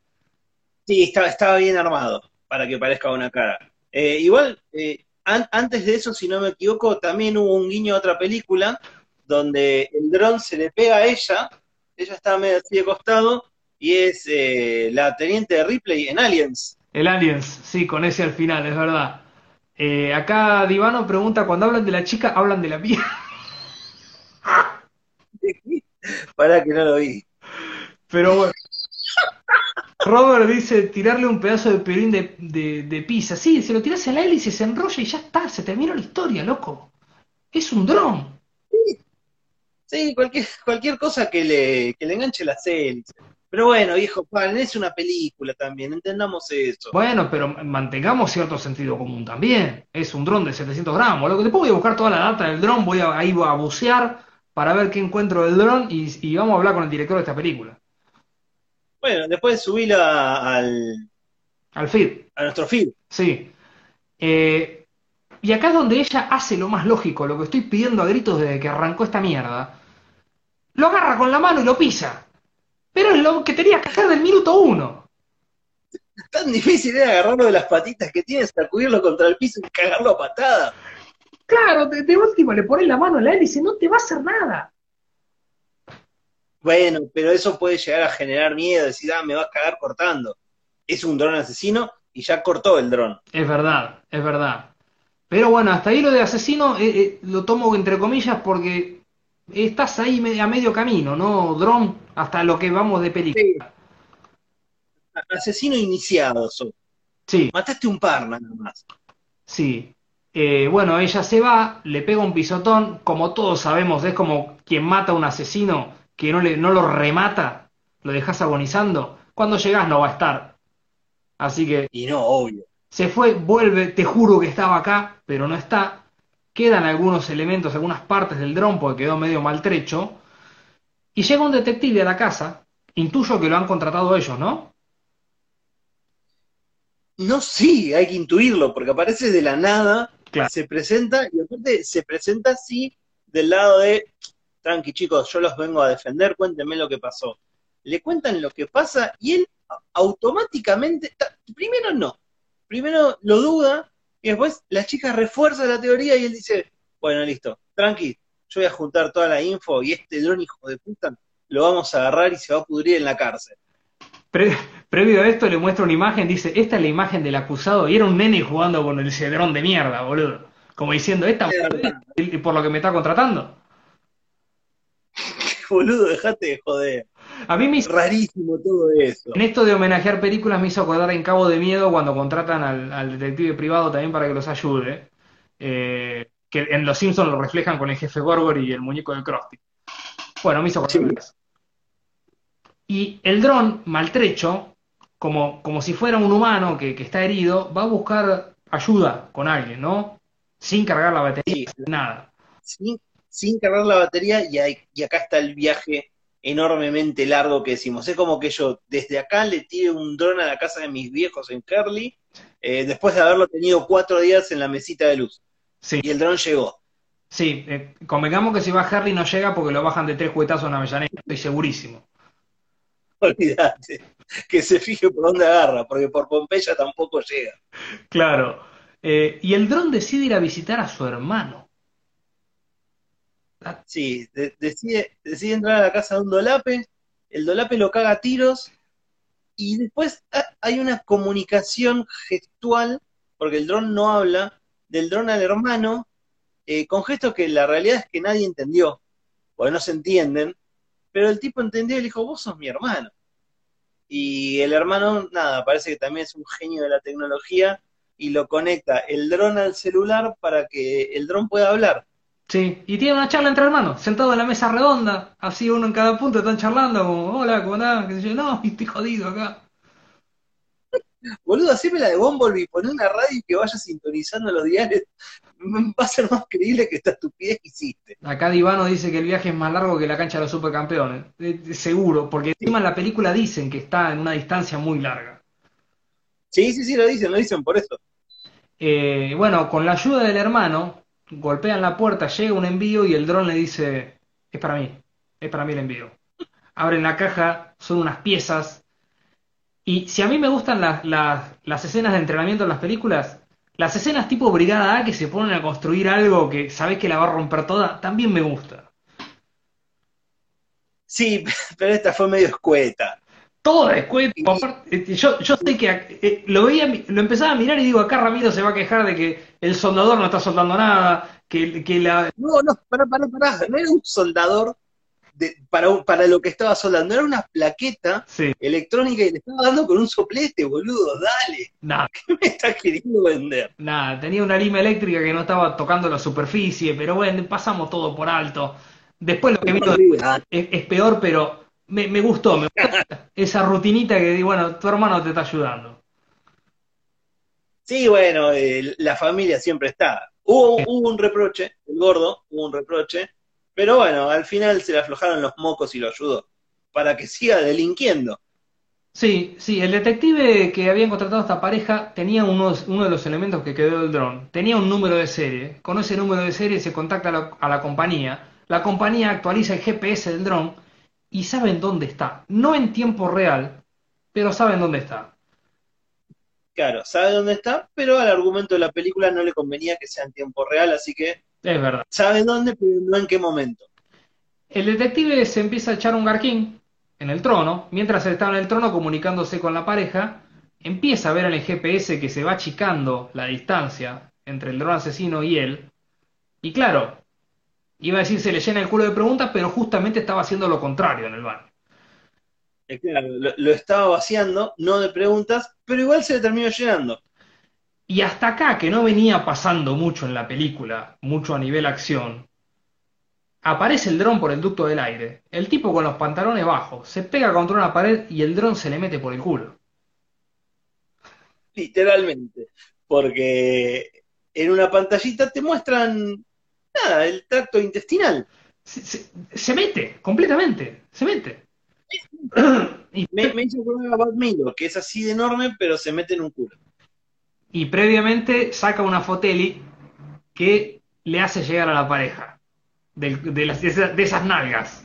Sí, estaba, estaba bien armado para que parezca una cara. Eh, igual, eh, antes de eso, si no me equivoco, también hubo un guiño a otra película donde el dron se le pega a ella, ella está medio así de costado, y es eh, la teniente de Ripley en Aliens. El Aliens, sí, con ese al final, es verdad. acá Divano pregunta, cuando hablan de la chica, hablan de la mía. Para que no lo vi. Pero bueno. Robert dice tirarle un pedazo de perín de, de, pizza. Sí, se lo tiras en la hélice, se enrolla y ya está, se terminó la historia, loco. Es un dron. Sí, cualquier, cualquier cosa que le, que le enganche las hélices. Pero bueno, viejo Juan, es una película también, entendamos eso. Bueno, pero mantengamos cierto sentido común también. Es un dron de 700 gramos. Lo que después voy a buscar toda la data del dron, voy a, ahí voy a bucear para ver qué encuentro del dron y, y vamos a hablar con el director de esta película. Bueno, después subirlo al, al feed. A nuestro feed. Sí. Eh, y acá es donde ella hace lo más lógico, lo que estoy pidiendo a gritos desde que arrancó esta mierda. Lo agarra con la mano y lo pisa. Pero es lo que tenías que hacer del minuto uno. Tan difícil era agarrarlo de las patitas que tienes, sacudirlo contra el piso y cagarlo a patada. Claro, de, de último le pones la mano a la hélice, no te va a hacer nada. Bueno, pero eso puede llegar a generar miedo, decir, ah, me vas a cagar cortando. Es un dron asesino y ya cortó el dron. Es verdad, es verdad. Pero bueno, hasta ahí lo de asesino eh, eh, lo tomo entre comillas porque estás ahí a medio camino, ¿no? Dron, hasta lo que vamos de película. Asesino iniciado, Sí. Mataste un par nada más. Sí. Eh, bueno, ella se va, le pega un pisotón, como todos sabemos, es como quien mata a un asesino que no, le, no lo remata, lo dejas agonizando, cuando llegas no va a estar. Así que... Y no, obvio. Se fue, vuelve, te juro que estaba acá, pero no está. Quedan algunos elementos, algunas partes del dron porque quedó medio maltrecho. Y llega un detective a la casa. Intuyo que lo han contratado ellos, ¿no? No, sí, hay que intuirlo, porque aparece de la nada, se presenta, y aparte se presenta así del lado de, tranqui chicos, yo los vengo a defender, cuéntenme lo que pasó. Le cuentan lo que pasa y él automáticamente, primero no, primero lo duda y después la chica refuerza la teoría y él dice, bueno, listo, tranqui, yo voy a juntar toda la info y este dron hijo de puta lo vamos a agarrar y se va a pudrir en la cárcel. Previo a esto le muestra una imagen, dice, esta es la imagen del acusado y era un nene jugando con el cedrón de mierda, boludo. Como diciendo, esta por lo que me está contratando. boludo, dejate de joder. A mí me hizo... Rarísimo todo eso. En esto de homenajear películas me hizo acordar en Cabo de Miedo cuando contratan al, detective privado también para que los ayude. Eh, que en Los Simpsons lo reflejan con el jefe Gorgor y el muñeco de Krusty. Bueno, me hizo acordar Y el dron, maltrecho, como, como si fuera un humano que, está herido, va a buscar ayuda con alguien, ¿no? Sin cargar la batería, nada. Sin cargar la batería y, y acá está el viaje enormemente largo que decimos. Es como que yo desde acá le tire un dron a la casa de mis viejos en Curly, eh, después de haberlo tenido cuatro días en la mesita de luz. Sí. Y el dron llegó. Sí, eh, convengamos que si va Harley no llega porque lo bajan de tres juguetazos en Avellaneda, estoy segurísimo. Olvídate, que se fije por dónde agarra, porque por Pompeya tampoco llega. Claro. Eh, y el dron decide ir a visitar a su hermano. Sí, decide, decide entrar a la casa de un dolape, el dolape lo caga a tiros y después hay una comunicación gestual, porque el dron no habla, del dron al hermano, eh, con gestos que la realidad es que nadie entendió, porque no se entienden, pero el tipo entendió y le dijo, vos sos mi hermano. Y el hermano, nada, parece que también es un genio de la tecnología y lo conecta el dron al celular para que el dron pueda hablar Sí, y tiene una charla entre hermanos, sentado en la mesa redonda, así uno en cada punto, están charlando como, hola, ¿cómo andás? ¿Qué sé yo? No, estoy jodido acá. Boludo, haceme la de Bumblebee, poné una radio y que vaya sintonizando los diarios. Va a ser más creíble que esta estupidez que hiciste. Acá Divano dice que el viaje es más largo que la cancha de los supercampeones. Eh, eh, seguro, porque encima en la película dicen que está en una distancia muy larga. Sí, sí, sí, lo dicen, lo dicen por eso. Eh, bueno, con la ayuda del hermano, golpean la puerta, llega un envío y el dron le dice, es para mí, es para mí el envío. Abren la caja, son unas piezas. Y si a mí me gustan las, las, las escenas de entrenamiento en las películas, las escenas tipo Brigada A que se ponen a construir algo que sabes que la va a romper toda, también me gusta. Sí, pero esta fue medio escueta. Todo escueta. Este, yo, yo sé que eh, lo veía, lo empezaba a mirar y digo, acá Ramiro se va a quejar de que el soldador no está soldando nada, que, que la... No, no, pará, pará, pará. No era un soldador para, para lo que estaba soldando. Era una plaqueta electrónica y le estaba dando con un soplete, boludo. Dale. Nah. ¿Qué me estás queriendo vender? Nada, tenía una lima eléctrica que no estaba tocando la superficie, pero bueno, pasamos todo por alto. Después lo que vino es, peor, pero me, gustó, me gustó esa rutinita que, bueno, tu hermano te está ayudando. Sí, bueno, eh, la familia siempre está. Hubo, hubo un reproche, el gordo, hubo un reproche, pero bueno, al final se le aflojaron los mocos y lo ayudó, para que siga delinquiendo. Sí, sí, el detective que habían contratado a esta pareja tenía uno de los elementos que quedó del dron. Tenía un número de serie. Con ese número de serie se contacta a la, a la compañía. La compañía actualiza el GPS del dron y saben dónde está. No en tiempo real, pero saben dónde está. Claro, sabe dónde está, pero al argumento de la película no le convenía que sea en tiempo real, así que es verdad. Sabe dónde, pero no en qué momento. El detective se empieza a echar un garquín en el trono. Mientras estaba en el trono comunicándose con la pareja, empieza a ver en el GPS que se va achicando la distancia entre el dron asesino y él. Y claro, iba a decir se le llena el culo de preguntas, pero justamente estaba haciendo lo contrario en el baño. Claro, lo, estaba vaciando, no de preguntas, pero igual se le terminó llenando. Y hasta acá, que no venía pasando mucho en la película, mucho a nivel acción, aparece el dron por el ducto del aire. El tipo con los pantalones bajos se pega contra una pared y el dron se le mete por el culo. Literalmente. Porque en una pantallita te muestran nada, el tracto intestinal. Se, mete, completamente, se mete. me, me hizo a Bad Milo, que es así de enorme, pero se mete en un culo y previamente saca una foteli que le hace llegar a la pareja de, esas nalgas.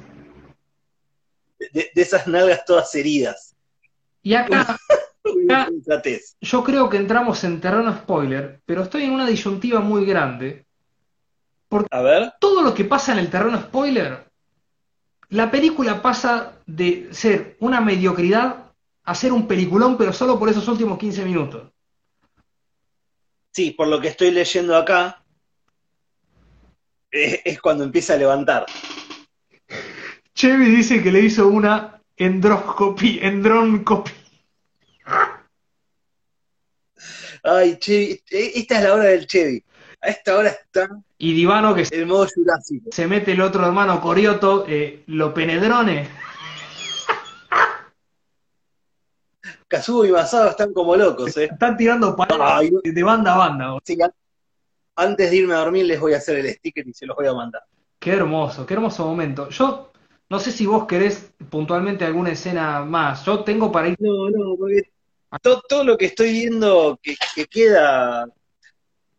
De, esas nalgas todas heridas. Y acá, yo creo que entramos en terreno spoiler, pero estoy en una disyuntiva muy grande. Porque a ver. todo lo que pasa en el terreno spoiler, la película pasa de ser una mediocridad a ser un peliculón, pero solo por esos últimos 15 minutos. Sí, por lo que estoy leyendo acá, es, cuando empieza a levantar. Chevy dice que le hizo una endroscopía, endroncopía. Ay, Chevy, e, esta es la hora del Chevy. A esta hora está. Y Divano que el modo Jurásico. se mete el otro hermano Corioto, eh, lo penedrone. Kazuo y Masado están como locos, ¿eh? Están tirando de banda a banda. Sí, antes de irme a dormir les voy a hacer el sticker y se los voy a mandar. Qué hermoso, qué hermoso momento. Yo no sé si vos querés puntualmente alguna escena más. Yo tengo para ir. No, no, porque todo, lo que estoy viendo que, queda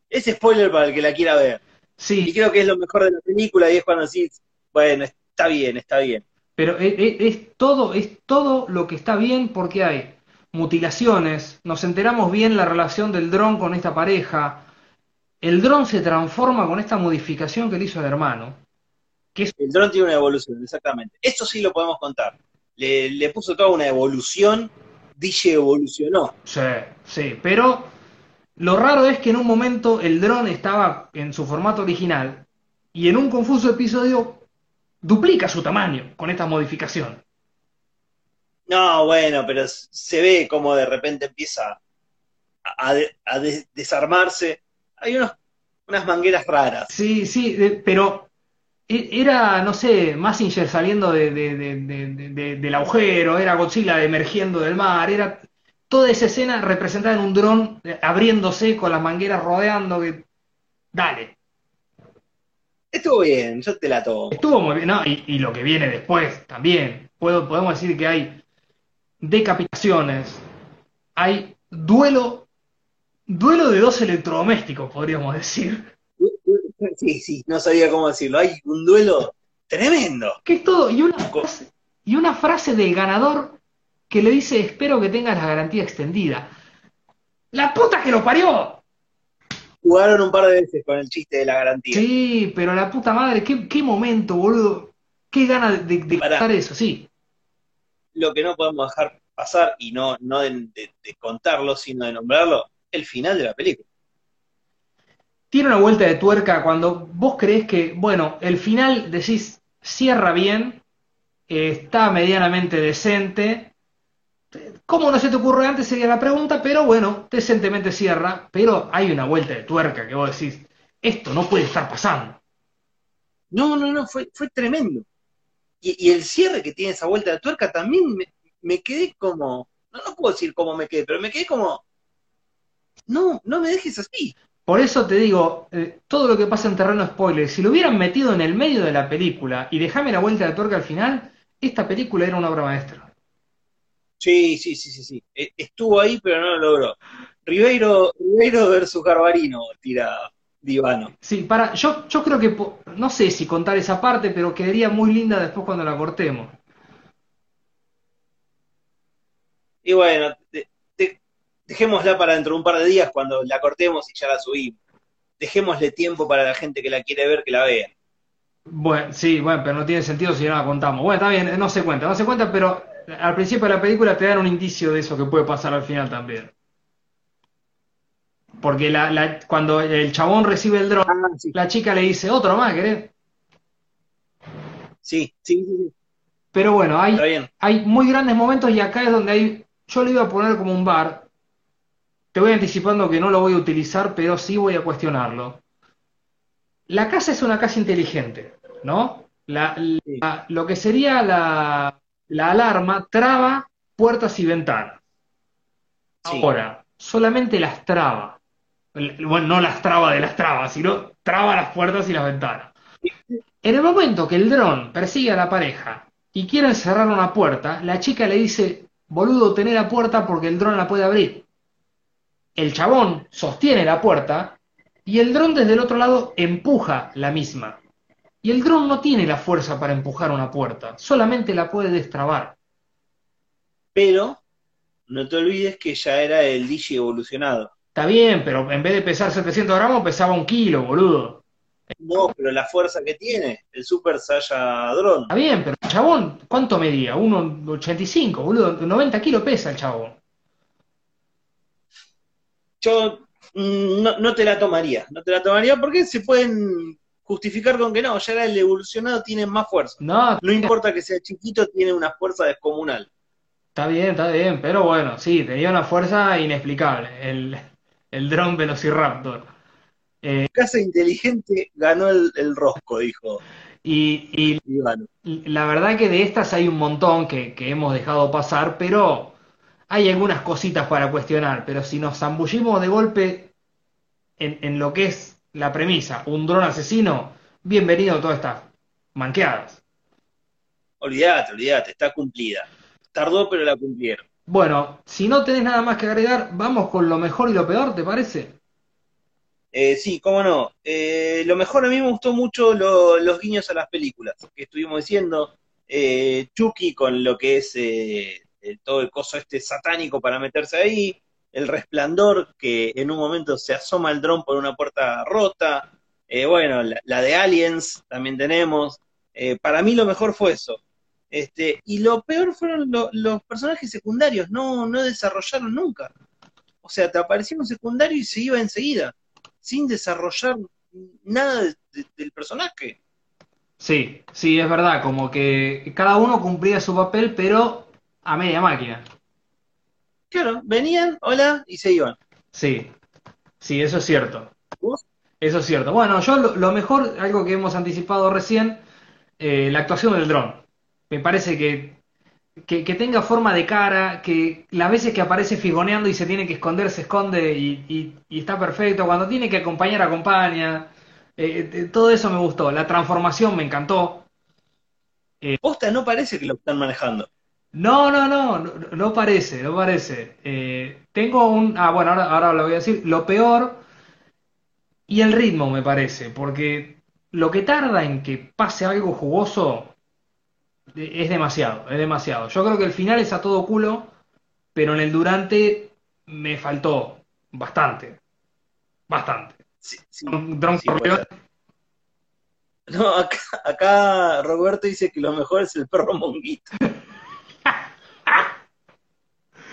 es spoiler para el que la quiera ver. Sí. Y creo que es lo mejor de la película y es cuando decís, bueno, está bien, está bien. Pero es todo, es todo lo que está bien porque hay mutilaciones, nos enteramos bien la relación del dron con esta pareja, el dron se transforma con esta modificación que le hizo el hermano. Que El dron tiene una evolución, exactamente. Esto sí lo podemos contar. Le, puso toda una evolución, DJ evolucionó. Sí, sí, pero lo raro es que en un momento el dron estaba en su formato original y en un confuso episodio duplica su tamaño con esta modificación. No, bueno, pero se ve como de repente empieza a, desarmarse. Hay unos, unas mangueras raras. Sí, sí, de- pero e- era, no sé, Mazinger saliendo de, de- de- de- de- del agujero, era Godzilla emergiendo del mar, era toda esa escena representada en un dron eh, abriéndose con las mangueras rodeando. que- Dale, Estuvo bien, yo te la tomo. estuvo muy bien, no, y, y lo que viene después también. Puedo, podemos decir que hay decapitaciones, hay duelo, duelo de dos electrodomésticos, podríamos decir. Sí, sí, no sabía cómo decirlo. Hay un duelo tremendo. que es todo, y una frase, y una frase del ganador que le dice, espero que tengas la garantía extendida. ¡La puta que lo parió! Jugaron un par de veces con el chiste de la garantía. Sí, pero la puta madre, qué, qué momento, boludo. Qué gana de, de eso, sí. Lo que no podemos dejar pasar, y no, no de, de- de contarlo, sino de nombrarlo, el final de la película. Tiene una vuelta de tuerca cuando vos creés que, bueno, el final decís, cierra bien, eh, está medianamente decente. ¿Cómo no se te ocurre antes? Sería la pregunta, pero bueno, decentemente cierra, pero hay una vuelta de tuerca que vos decís, esto no puede estar pasando. No, no, no, fue, fue tremendo. Y, y el cierre que tiene esa vuelta de tuerca también me, me quedé como, no, no puedo decir cómo me quedé, pero me quedé como, no, no me dejes así. Por eso te digo, eh, todo lo que pasa en terreno spoiler, si lo hubieran metido en el medio de la película y dejame la vuelta de tuerca al final, esta película era una obra maestra. Sí, sí, sí, sí, sí. E- Estuvo ahí, pero no lo logró. Ribeiro, Ribeiro versus Garbarino, tira Divano. Sí, para, yo, yo creo que, no sé si contar esa parte, pero quedaría muy linda después cuando la cortemos. Y bueno, de- de- dejémosla para dentro de un par de días cuando la cortemos y ya la subimos. Dejémosle tiempo para la gente que la quiere ver que la vea. Bueno, sí, bueno, pero no tiene sentido si no la contamos. Bueno, está bien, no se cuenta, no se cuenta, pero al principio de la película te dan un indicio de eso que puede pasar al final también. Porque la, la- cuando el chabón recibe el dron, Ah, sí, la chica le dice, otro más, ¿querés? sí, sí, sí, sí, Pero bueno, hay, muy grandes momentos y acá es donde hay, yo lo iba a poner como un bar. Te voy anticipando que no lo voy a utilizar, pero sí voy a cuestionarlo. La casa es una casa inteligente, ¿no? La- la- lo que sería la, la alarma traba puertas y ventanas. Sí. Ahora, solamente las traba. Bueno, no las traba de las trabas, sino traba las puertas y las ventanas. En el momento que el dron persigue a la pareja y quieren cerrar una puerta, la chica le dice, boludo, tené la puerta porque el dron la puede abrir. El chabón sostiene la puerta y el dron desde el otro lado empuja la misma. Y el dron no tiene la fuerza para empujar una puerta, solamente la puede destrabar. Pero no te olvides que ya era el DJ evolucionado. Está bien, pero en vez de pesar 700 gramos, pesaba un kilo, boludo. No, pero la fuerza que tiene, el Super Saiyan Drone. Está bien, pero el chabón, ¿cuánto medía? 1,85, boludo. 90 kilos pesa el chabón. Yo mm, no, no te la tomaría, no te la tomaría porque se pueden justificar con que no, ya era el evolucionado, tiene más fuerza. No, No importa que sea chiquito, tiene una fuerza descomunal. está bien, está bien, pero bueno, sí, tenía una fuerza inexplicable. El, el dron Velociraptor. Casa inteligente ganó el, el rosco, dijo Y, la verdad que de estas hay un montón que, que hemos dejado pasar, pero hay algunas cositas para cuestionar. Pero si nos zambullimos de golpe en, en lo que es la premisa, un dron asesino, bienvenido a todas estas manqueadas. Olvídate, olvídate, está cumplida. Tardó, pero la cumplieron. Bueno, si no tenés nada más que agregar, vamos con lo mejor y lo peor, ¿te parece? Eh, sí, cómo no. Eh, lo mejor a mí me gustó mucho lo- los guiños a las películas que estuvimos diciendo. Eh, Chucky con lo que es eh, todo el coso este satánico para meterse ahí. El resplandor que en un momento se asoma el dron por una puerta rota. Eh, bueno, la, de Aliens también tenemos. Para mí lo mejor fue eso. Este, y lo peor fueron lo- los personajes secundarios, no, no desarrollaron nunca. O sea, te aparecía un secundario y se iba enseguida sin desarrollar nada de- de- del personaje. Sí, sí, es verdad, como que cada uno cumplía su papel, pero a media máquina. Claro, venían, hola, y se iban. Sí, sí, eso es cierto. ¿Vos? Eso es cierto. Bueno, yo lo, lo mejor, algo que hemos anticipado recién, eh, la actuación del dron. Me parece que, que, que tenga forma de cara, que las veces que aparece figoneando y se tiene que esconder, se esconde y, y- y está perfecto. Cuando tiene que acompañar, acompaña. Eh, eh, todo eso me gustó. La transformación me encantó. Posta, no parece que lo están manejando. No, no, no, no, no parece, no parece. Eh, tengo un... Ah, bueno, ahora, ahora lo voy a decir. Lo peor y el ritmo me parece, porque lo que tarda en que pase algo jugoso eh, es demasiado, es demasiado. Yo creo que el final es a todo culo, pero en el durante me faltó bastante, bastante. Sí, sí, dron. No, acá, acá Roberto dice que lo mejor es el perro monguito.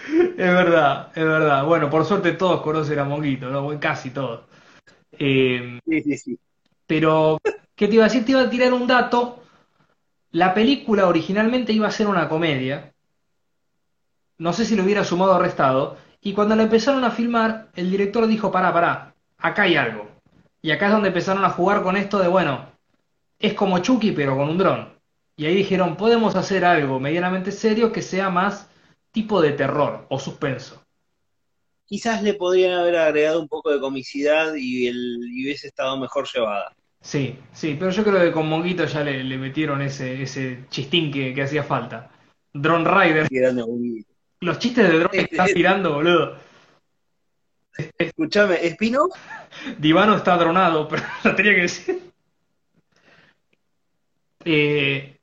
es verdad, es verdad. Bueno, por suerte todos conocen a Monguito, ¿no? Casi todos. Eh, Sí, sí, sí. Pero, ¿qué te iba a decir? Te iba a tirar un dato. La película originalmente iba a ser una comedia. No sé si lo hubiera sumado o restado. Y cuando la empezaron a filmar, el director dijo, pará, pará, acá hay algo. Y acá es donde empezaron a jugar con esto de, bueno, es como Chucky pero con un dron. Y ahí dijeron, podemos hacer algo medianamente serio que sea más tipo de terror o suspenso. Quizás le podrían haber agregado un poco de comicidad y, y hubiese estado mejor llevada. Sí, sí, pero yo creo que con Monguito ya le, le metieron ese, ese chistín que, que hacía falta. Drone Rider. Qué grande monguito. Los chistes de drone que están tirando, boludo. Escuchame, ¿Espino? Divano está dronado, pero lo tenía que decir. Eh,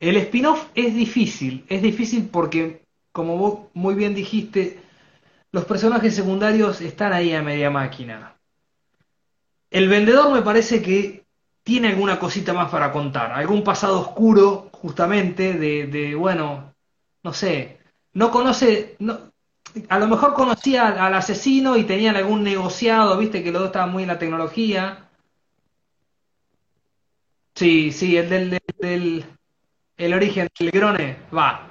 el spin-off es difícil, es difícil porque, como vos muy bien dijiste, los personajes secundarios están ahí a media máquina. El vendedor me parece que tiene alguna cosita más para contar, algún pasado oscuro, justamente, de, bueno, no sé, no conoce, no, a lo mejor conocía al, al asesino y tenían algún negociado, viste que los dos estaban muy en la tecnología. Sí, sí, el del, del, del- el origen del Grone, va.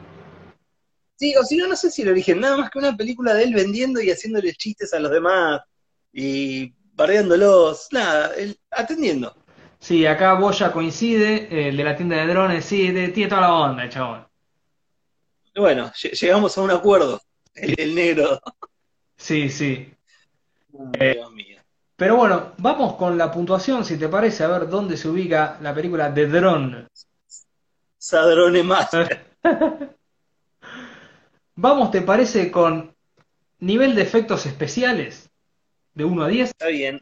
Sí, o si no, no sé si el origen, nada más que una película de él vendiendo y haciéndole chistes a los demás y bardeándolos, nada, atendiendo. Sí, acá Boya coincide, el de la tienda de drones, sí, de- tiene toda la onda, el chabón. Bueno, lle- llegamos a un acuerdo, el, el negro. Sí, sí. Ay, Dios mío. Pero bueno, vamos con la puntuación, si te parece, a ver dónde se ubica la película de Drone. Sadrone Master. Vamos, ¿te parece con nivel de efectos especiales? De 1 a 10. Está bien.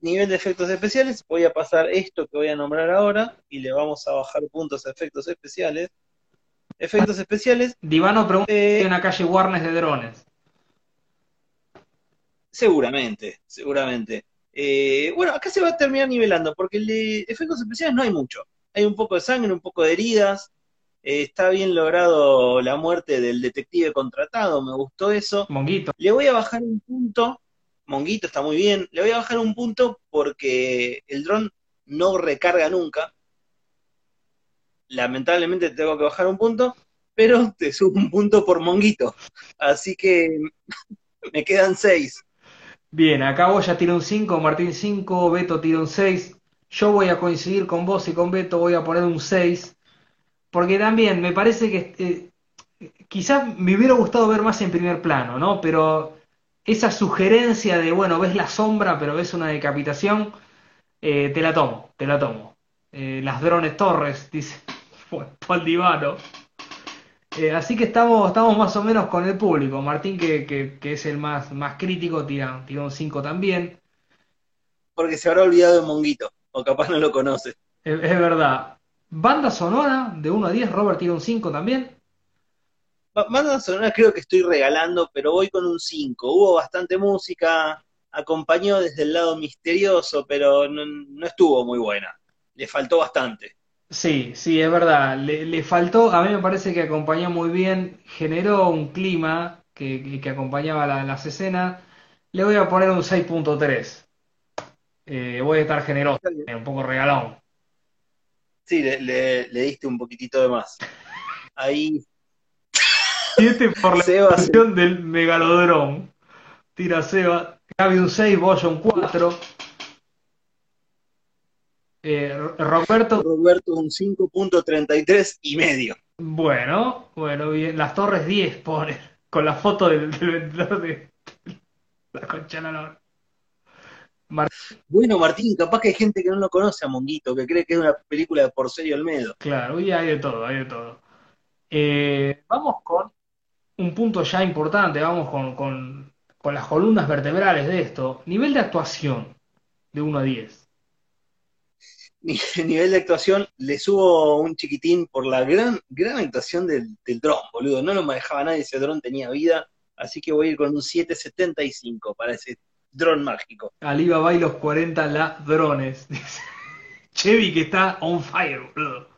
Nivel de efectos especiales, voy a pasar esto que voy a nombrar ahora y le vamos a bajar puntos a efectos especiales. Efectos especiales, Divano pregunta si eh, hay una calle Warnes de drones. seguramente, seguramente. Eh, bueno, acá se va a terminar nivelando, porque el de efectos especiales no hay mucho. Hay un poco de sangre, un poco de heridas. eh, está bien logrado la muerte del detective contratado, me gustó eso. Monguito. Le voy a bajar un punto, Monguito está muy bien, le voy a bajar un punto porque el dron no recarga nunca. Lamentablemente tengo que bajar un punto, pero te subo un punto por Monguito. Así que me quedan seis. Bien, acá vos ya tira un 5, Martín 5, Beto tira un 6. Yo voy a coincidir con vos y con Beto, voy a poner un 6. Porque también me parece que eh, quizás me hubiera gustado ver más en primer plano, ¿no? Pero esa sugerencia de, bueno, ves la sombra, pero ves una decapitación, eh, te la tomo, te la tomo. Eh, las drones torres, dice Paul Divano. Eh, así que estamos, estamos más o menos con el público. Martín, que, que- que es el más, más crítico, tira, tira un 5 también. Porque se habrá olvidado de Monguito, o capaz no lo conoce. Es, es verdad. Banda sonora, de 1 a 10, Robert tira un 5 también. Ba- Banda sonora creo que estoy regalando, pero voy con un 5. Hubo bastante música, acompañó desde el lado misterioso, pero no, no estuvo muy buena. Le faltó bastante. Sí, sí, es verdad. Le, le faltó, a mí me parece que acompañó muy bien, generó un clima que, que- que acompañaba la- las escenas. Le voy a poner un 6.3. Eh, voy a estar generoso, un poco regalón. Sí, le, le- le diste un poquitito de más. Ahí 7 por la Seba se- ejecución del megalodrón. Tira Seba. Gaby un 6, Boya un 4. Eh, Roberto, Roberto un 5.33 y medio. bueno, bueno, bien. Las Torres 10 pone, con la foto del, del vendedor de la concha la Bueno, Martín, capaz que hay gente que no lo conoce a Monguito, que cree que es una película de Porcelio Olmedo. Claro, y hay de todo, hay de todo. Eh, vamos con un punto ya importante, vamos con, con, con las columnas vertebrales de esto. Nivel de actuación de 1 a 10. Ni- Nivel de actuación, le subo un chiquitín por la gran, gran actuación del, del dron, boludo. No lo manejaba nadie, ese dron tenía vida, así que voy a ir con un 7.75 para ese dron mágico. Alibaba y los 40 ladrones. Chevy que está on fire, boludo.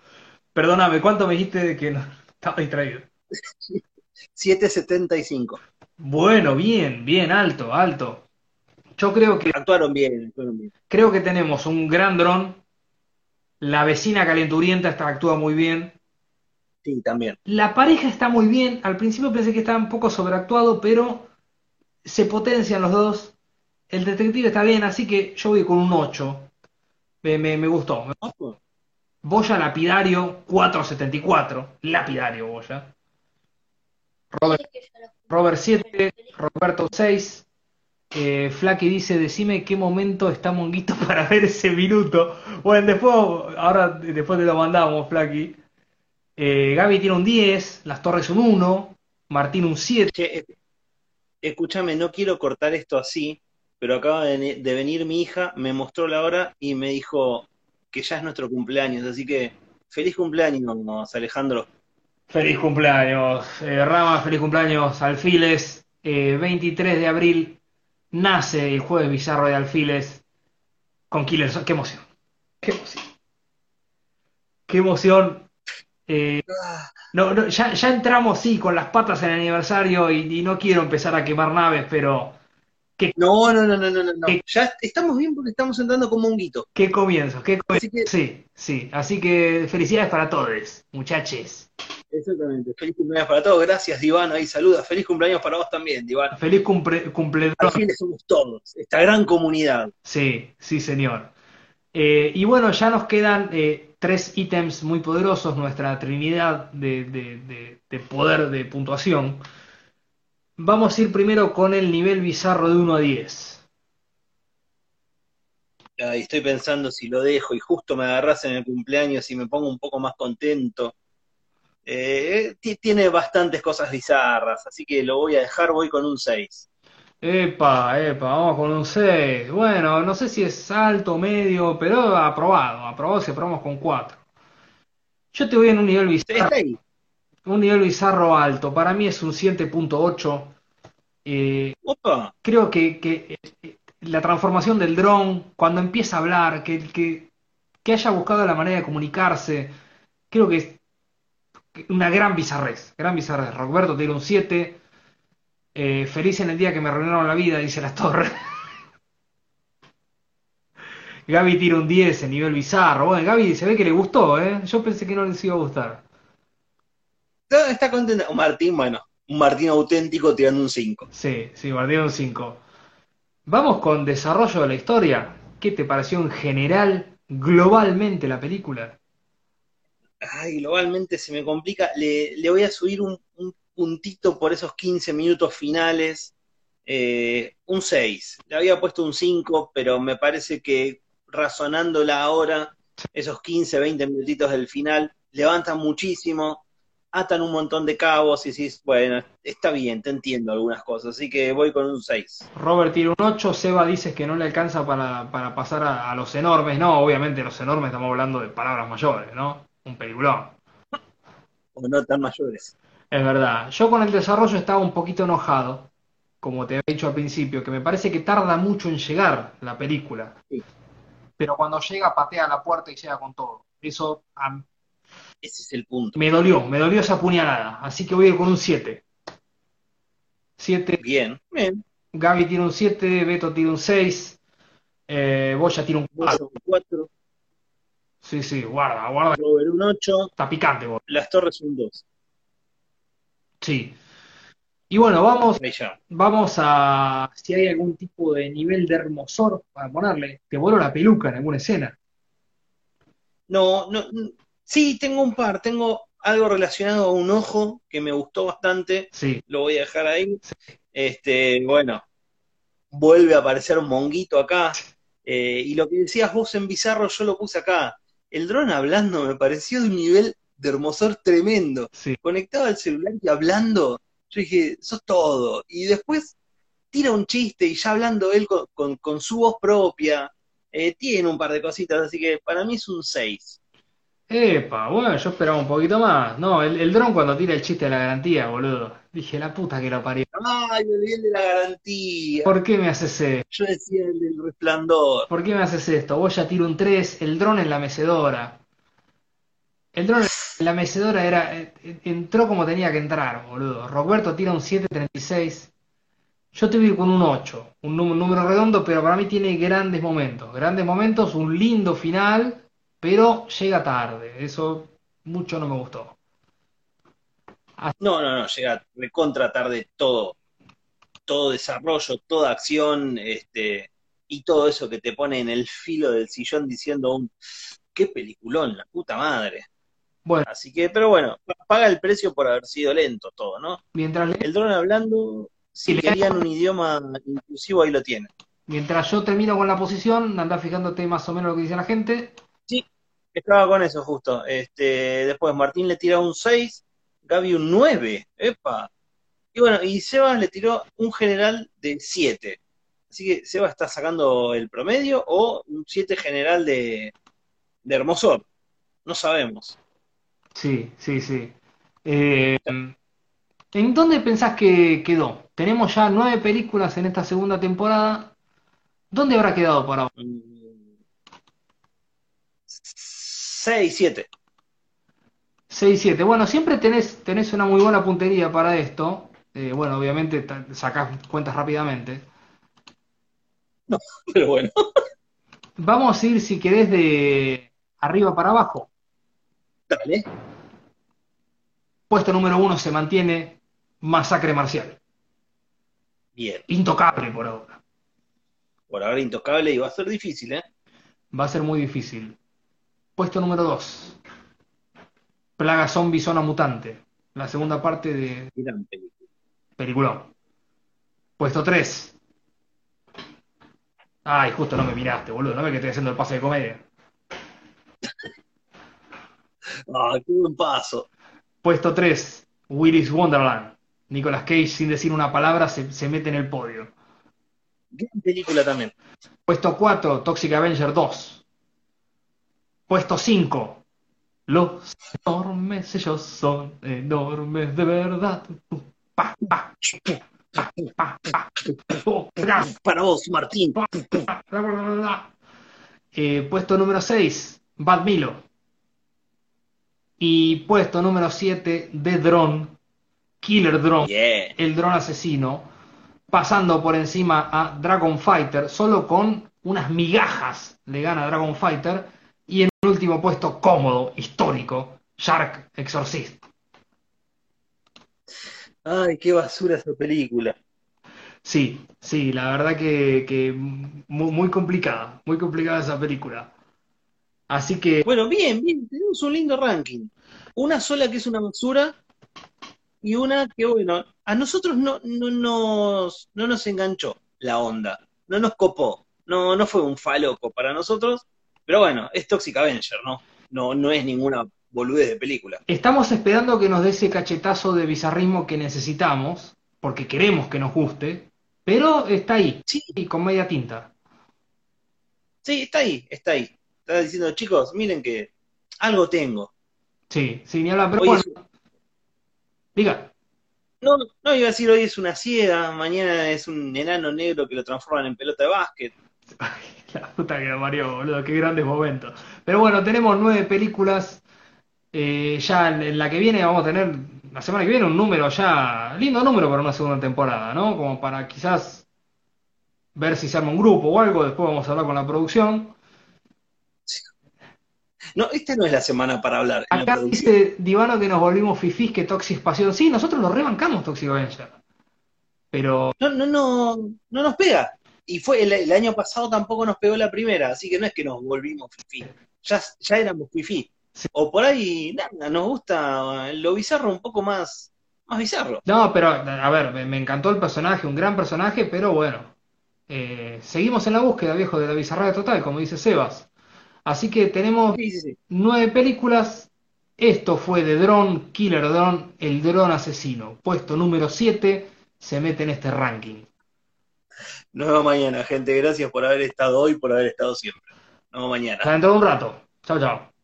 Perdóname, ¿cuánto me dijiste de que no estaba distraído? 7.75. Bueno, bien, bien, alto, alto. Yo creo que Actuaron bien, actuaron bien. creo que tenemos un gran dron. La vecina calenturienta está, actúa muy bien. Sí, también. La pareja está muy bien. Al principio pensé que estaba un poco sobreactuado, pero se potencian los dos. El detective está bien, así que yo voy con un 8. Me, me- me gustó. Boya Lapidario 474. Lapidario Boya. Robert, Robert 7. Roberto 6. Eh, Flaky dice, decime qué momento está Monguito para ver ese minuto. Bueno, después, ahora después te lo mandamos, Flaky. Eh, Gaby tiene un 10, Las Torres un 1, Martín un 7. Che, eh, escúchame, no quiero cortar esto así, pero acaba de, de venir mi hija, me mostró la hora y me dijo que ya es nuestro cumpleaños, así que feliz cumpleaños, Alejandro. Feliz cumpleaños, eh, Rama, feliz cumpleaños, Alfiles. Eh, 23 de abril nace el jueves bizarro de Alfiles con Killer. Qué emoción, qué emoción. Qué emoción. Eh, no, no, ya, ya entramos, sí, con las patas en el aniversario y, y no quiero empezar a quemar naves, pero No, no, no, no, no, no, no. ¿Qué? Ya estamos bien porque estamos entrando como un guito. qué comienzo, qué comienzo. Que, Sí, sí, así que felicidades para todos, muchachos. Exactamente. Feliz cumpleaños para todos. Gracias, Divano. Ahí saluda. Feliz cumpleaños para vos también, Divano. Feliz cumple, cumpleaños. Al fin somos todos, esta gran comunidad. Sí, sí, señor. Eh, y bueno, ya nos quedan eh, tres ítems muy poderosos, nuestra trinidad de, de- de- de poder de puntuación. Vamos a ir primero con el nivel bizarro de 1 a 10. Ay, estoy pensando si lo dejo y justo me agarras en el cumpleaños y me pongo un poco más contento. Eh, ti- tiene bastantes cosas bizarras, así que lo voy a dejar, voy con un 6. Epa, epa, vamos con un 6. Bueno, no sé si es alto o medio, pero aprobado. Aprobado si aprobamos con 4. Yo te voy en un nivel bizarro, un nivel bizarro alto. Para mí es un 7.8. Eh, creo que, que, eh, la transformación del dron, cuando empieza a hablar, que, que, que haya buscado la manera de comunicarse, creo que una gran bizarrez, gran bizarrez. Roberto tiene un 7, eh, feliz en el día que me arruinaron la vida, dice las torres. Gaby tira un 10 en nivel bizarro. Bueno, Gaby se ve que le gustó, ¿eh? Yo pensé que no les iba a gustar. está, está contento. Un Martín, bueno, un Martín auténtico tirando un 5. Sí, sí, Guardián un 5. Vamos con desarrollo de la historia. ¿Qué te pareció en general, globalmente, la película? Ay, globalmente se me complica. Le, le voy a subir un, un puntito por esos 15 minutos finales. Eh, un 6. Le había puesto un 5, pero me parece que razonándola ahora, esos 15, 20 minutitos del final levantan muchísimo, atan un montón de cabos y decís, bueno, está bien, te entiendo algunas cosas, así que voy con un 6. Robert tira un 8, Seba dice que no le alcanza para, para pasar a los enormes. No, obviamente los enormes estamos hablando de palabras mayores, ¿no? Un peliculón. O no tan mayores. Es verdad. Yo con el desarrollo estaba un poquito enojado, como te había dicho al principio, que me parece que tarda mucho en llegar la película. Sí. Pero cuando llega, patea la puerta y llega con todo. Eso a- Ese es el punto. me dolió, me dolió esa puñalada. Así que voy a ir con un 7. 7, Bien, bien. Gaby tiene un 7, Beto tiene un 6, eh, Boya tiene un 4. Boya un 4, Sí, sí, guarda, guarda. Robert un 8, Está picante, vos. Las Torres un 2. Sí. Y bueno, vamos, vamos a si hay algún tipo de nivel de hermosor para ponerle. Te vuelo la peluca en alguna escena. No, no, sí, tengo un par, tengo algo relacionado a un ojo que me gustó bastante, Sí, lo voy a dejar ahí. Este, bueno, vuelve a aparecer un monguito acá. eh, y lo que decías vos en Bizarro, yo lo puse acá. El dron hablando me pareció de un nivel de hermosor tremendo. sí. Conectado al celular y hablando, yo dije, sos todo. Y después tira un chiste y ya hablando él con, con- con su voz propia, eh, tiene un par de cositas, así que para mí es un 6. Epa, bueno, yo esperaba un poquito más. No, el, el dron cuando tira el chiste de la garantía, boludo. Dije, la puta que lo parió. Ay, me olvidé el de la garantía. ¿Por qué me haces esto? Yo decía el del resplandor. ¿Por qué me haces esto? Vos ya tiro un 3, el dron en la mecedora. El dron en la mecedora era, eh, entró como tenía que entrar, boludo. Roberto tira un 7.36. Yo te voy con un 8, un nú- número redondo, pero para mí tiene grandes momentos. Grandes momentos, un lindo final, pero llega tarde. Eso mucho no me gustó. No, no, no, llega recontra tarde todo. Todo desarrollo, toda acción, este, y todo eso que te pone en el filo del sillón diciendo un qué peliculón, la puta madre. Bueno, Así que, pero bueno, paga el precio por haber sido lento todo, ¿no? mientras, le- El dron hablando, si le- querían un idioma inclusivo, ahí lo tienen. mientras yo termino con la posición, anda fijándote más o menos lo que dice la gente. Estaba con eso justo. Este, después Martín le tira un 6, Gaby un 9, epa. Y bueno, y Sebas le tiró un general de 7. Así que Sebas está sacando el promedio o un 7 general de, de Hermosor. No sabemos. Sí, sí, sí. Eh, ¿en dónde pensás que quedó? Tenemos ya nueve películas en esta segunda temporada. ¿Dónde habrá quedado por ahora? 6, 7. 6, 7. Bueno, siempre tenés, tenés una muy buena puntería para esto. Eh, bueno, obviamente sacás cuentas rápidamente. Pero bueno. Vamos a ir, si querés, de arriba para abajo. Dale. Puesto número uno se mantiene Masacre Marcial. Bien. Intocable por ahora. Por ahora intocable y va a ser difícil, ¿eh? Va a ser muy difícil. Puesto número 2. Plaga Zombie Zona Mutante. La segunda parte de Gran película. Peliculón. Puesto 3. Ay, justo no me miraste, boludo. No ves que estoy haciendo el pase de comedia. Ah, qué buen paso. Puesto 3. Willy's Wonderland. Nicolas Cage, sin decir una palabra, se, se mete en el podio. Gran película también. Puesto 4. Toxic Avenger 2. Puesto 5. Los enormes, ellos son enormes de verdad. Pa, pa, pa. Oh, Para vos, Martín. Eh, puesto número 6, Bad Milo. Y puesto número 7, The Drone, Killer Drone, el dron asesino, pasando por encima a Dragon Fighter, solo con unas migajas le gana Dragon Fighter. Último puesto cómodo, histórico, Shark Exorcist. Ay, qué basura esa película. Sí, sí, la verdad que, que muy, muy complicada, muy complicada esa película. Así que Bueno, bien, bien, tenemos un lindo ranking. Una sola que es una basura y una que, bueno, a nosotros no, no, nos, no nos enganchó la onda, no nos copó, no, no fue un faloco para nosotros, pero bueno, es Toxic Avenger, ¿no? No, no es ninguna boludez de película. estamos esperando que nos dé ese cachetazo de bizarrismo que necesitamos, porque queremos que nos guste, pero está ahí, Sí, y con media tinta. sí, está ahí, está ahí. Está diciendo, chicos, miren que algo tengo. Sí, sí, ni hablar, pero Hoy bueno, es- diga. no, no iba a decir hoy es una ciega, mañana es un enano negro que lo transforman en pelota de básquet. La puta que parió, boludo, qué grandes momentos. Pero bueno, tenemos nueve películas. eh, ya en, en la que viene vamos a tener, la semana que viene, un número ya, lindo número para una segunda temporada, ¿no? Como para quizás ver si se arma un grupo o algo, después vamos a hablar con la producción. No, esta no es la semana para hablar Acá dice Divano que nos volvimos fifís, que Toxic Pasión. Sí, nosotros lo rebancamos Toxic Avenger. pero no, no, no, no nos pega. Y fue el, el año pasado tampoco nos pegó la primera, así que no es que nos volvimos fifi. Ya, ya éramos fifi. Sí. O por ahí, nada, nos gusta lo bizarro un poco más, más bizarro. no, pero a ver, me, me encantó el personaje, un gran personaje, pero bueno, eh, seguimos en la búsqueda, viejo, de la bizarrada total, como dice Sebas. Así que tenemos Sí, sí, sí. nueve películas. Esto fue de Drone, Killer Drone, el dron asesino. Puesto número 7 se mete en este ranking. Nos vemos mañana, gente. Gracias por haber estado hoy, por haber estado siempre. Nos vemos mañana. Hasta dentro de un rato. Chao, chao.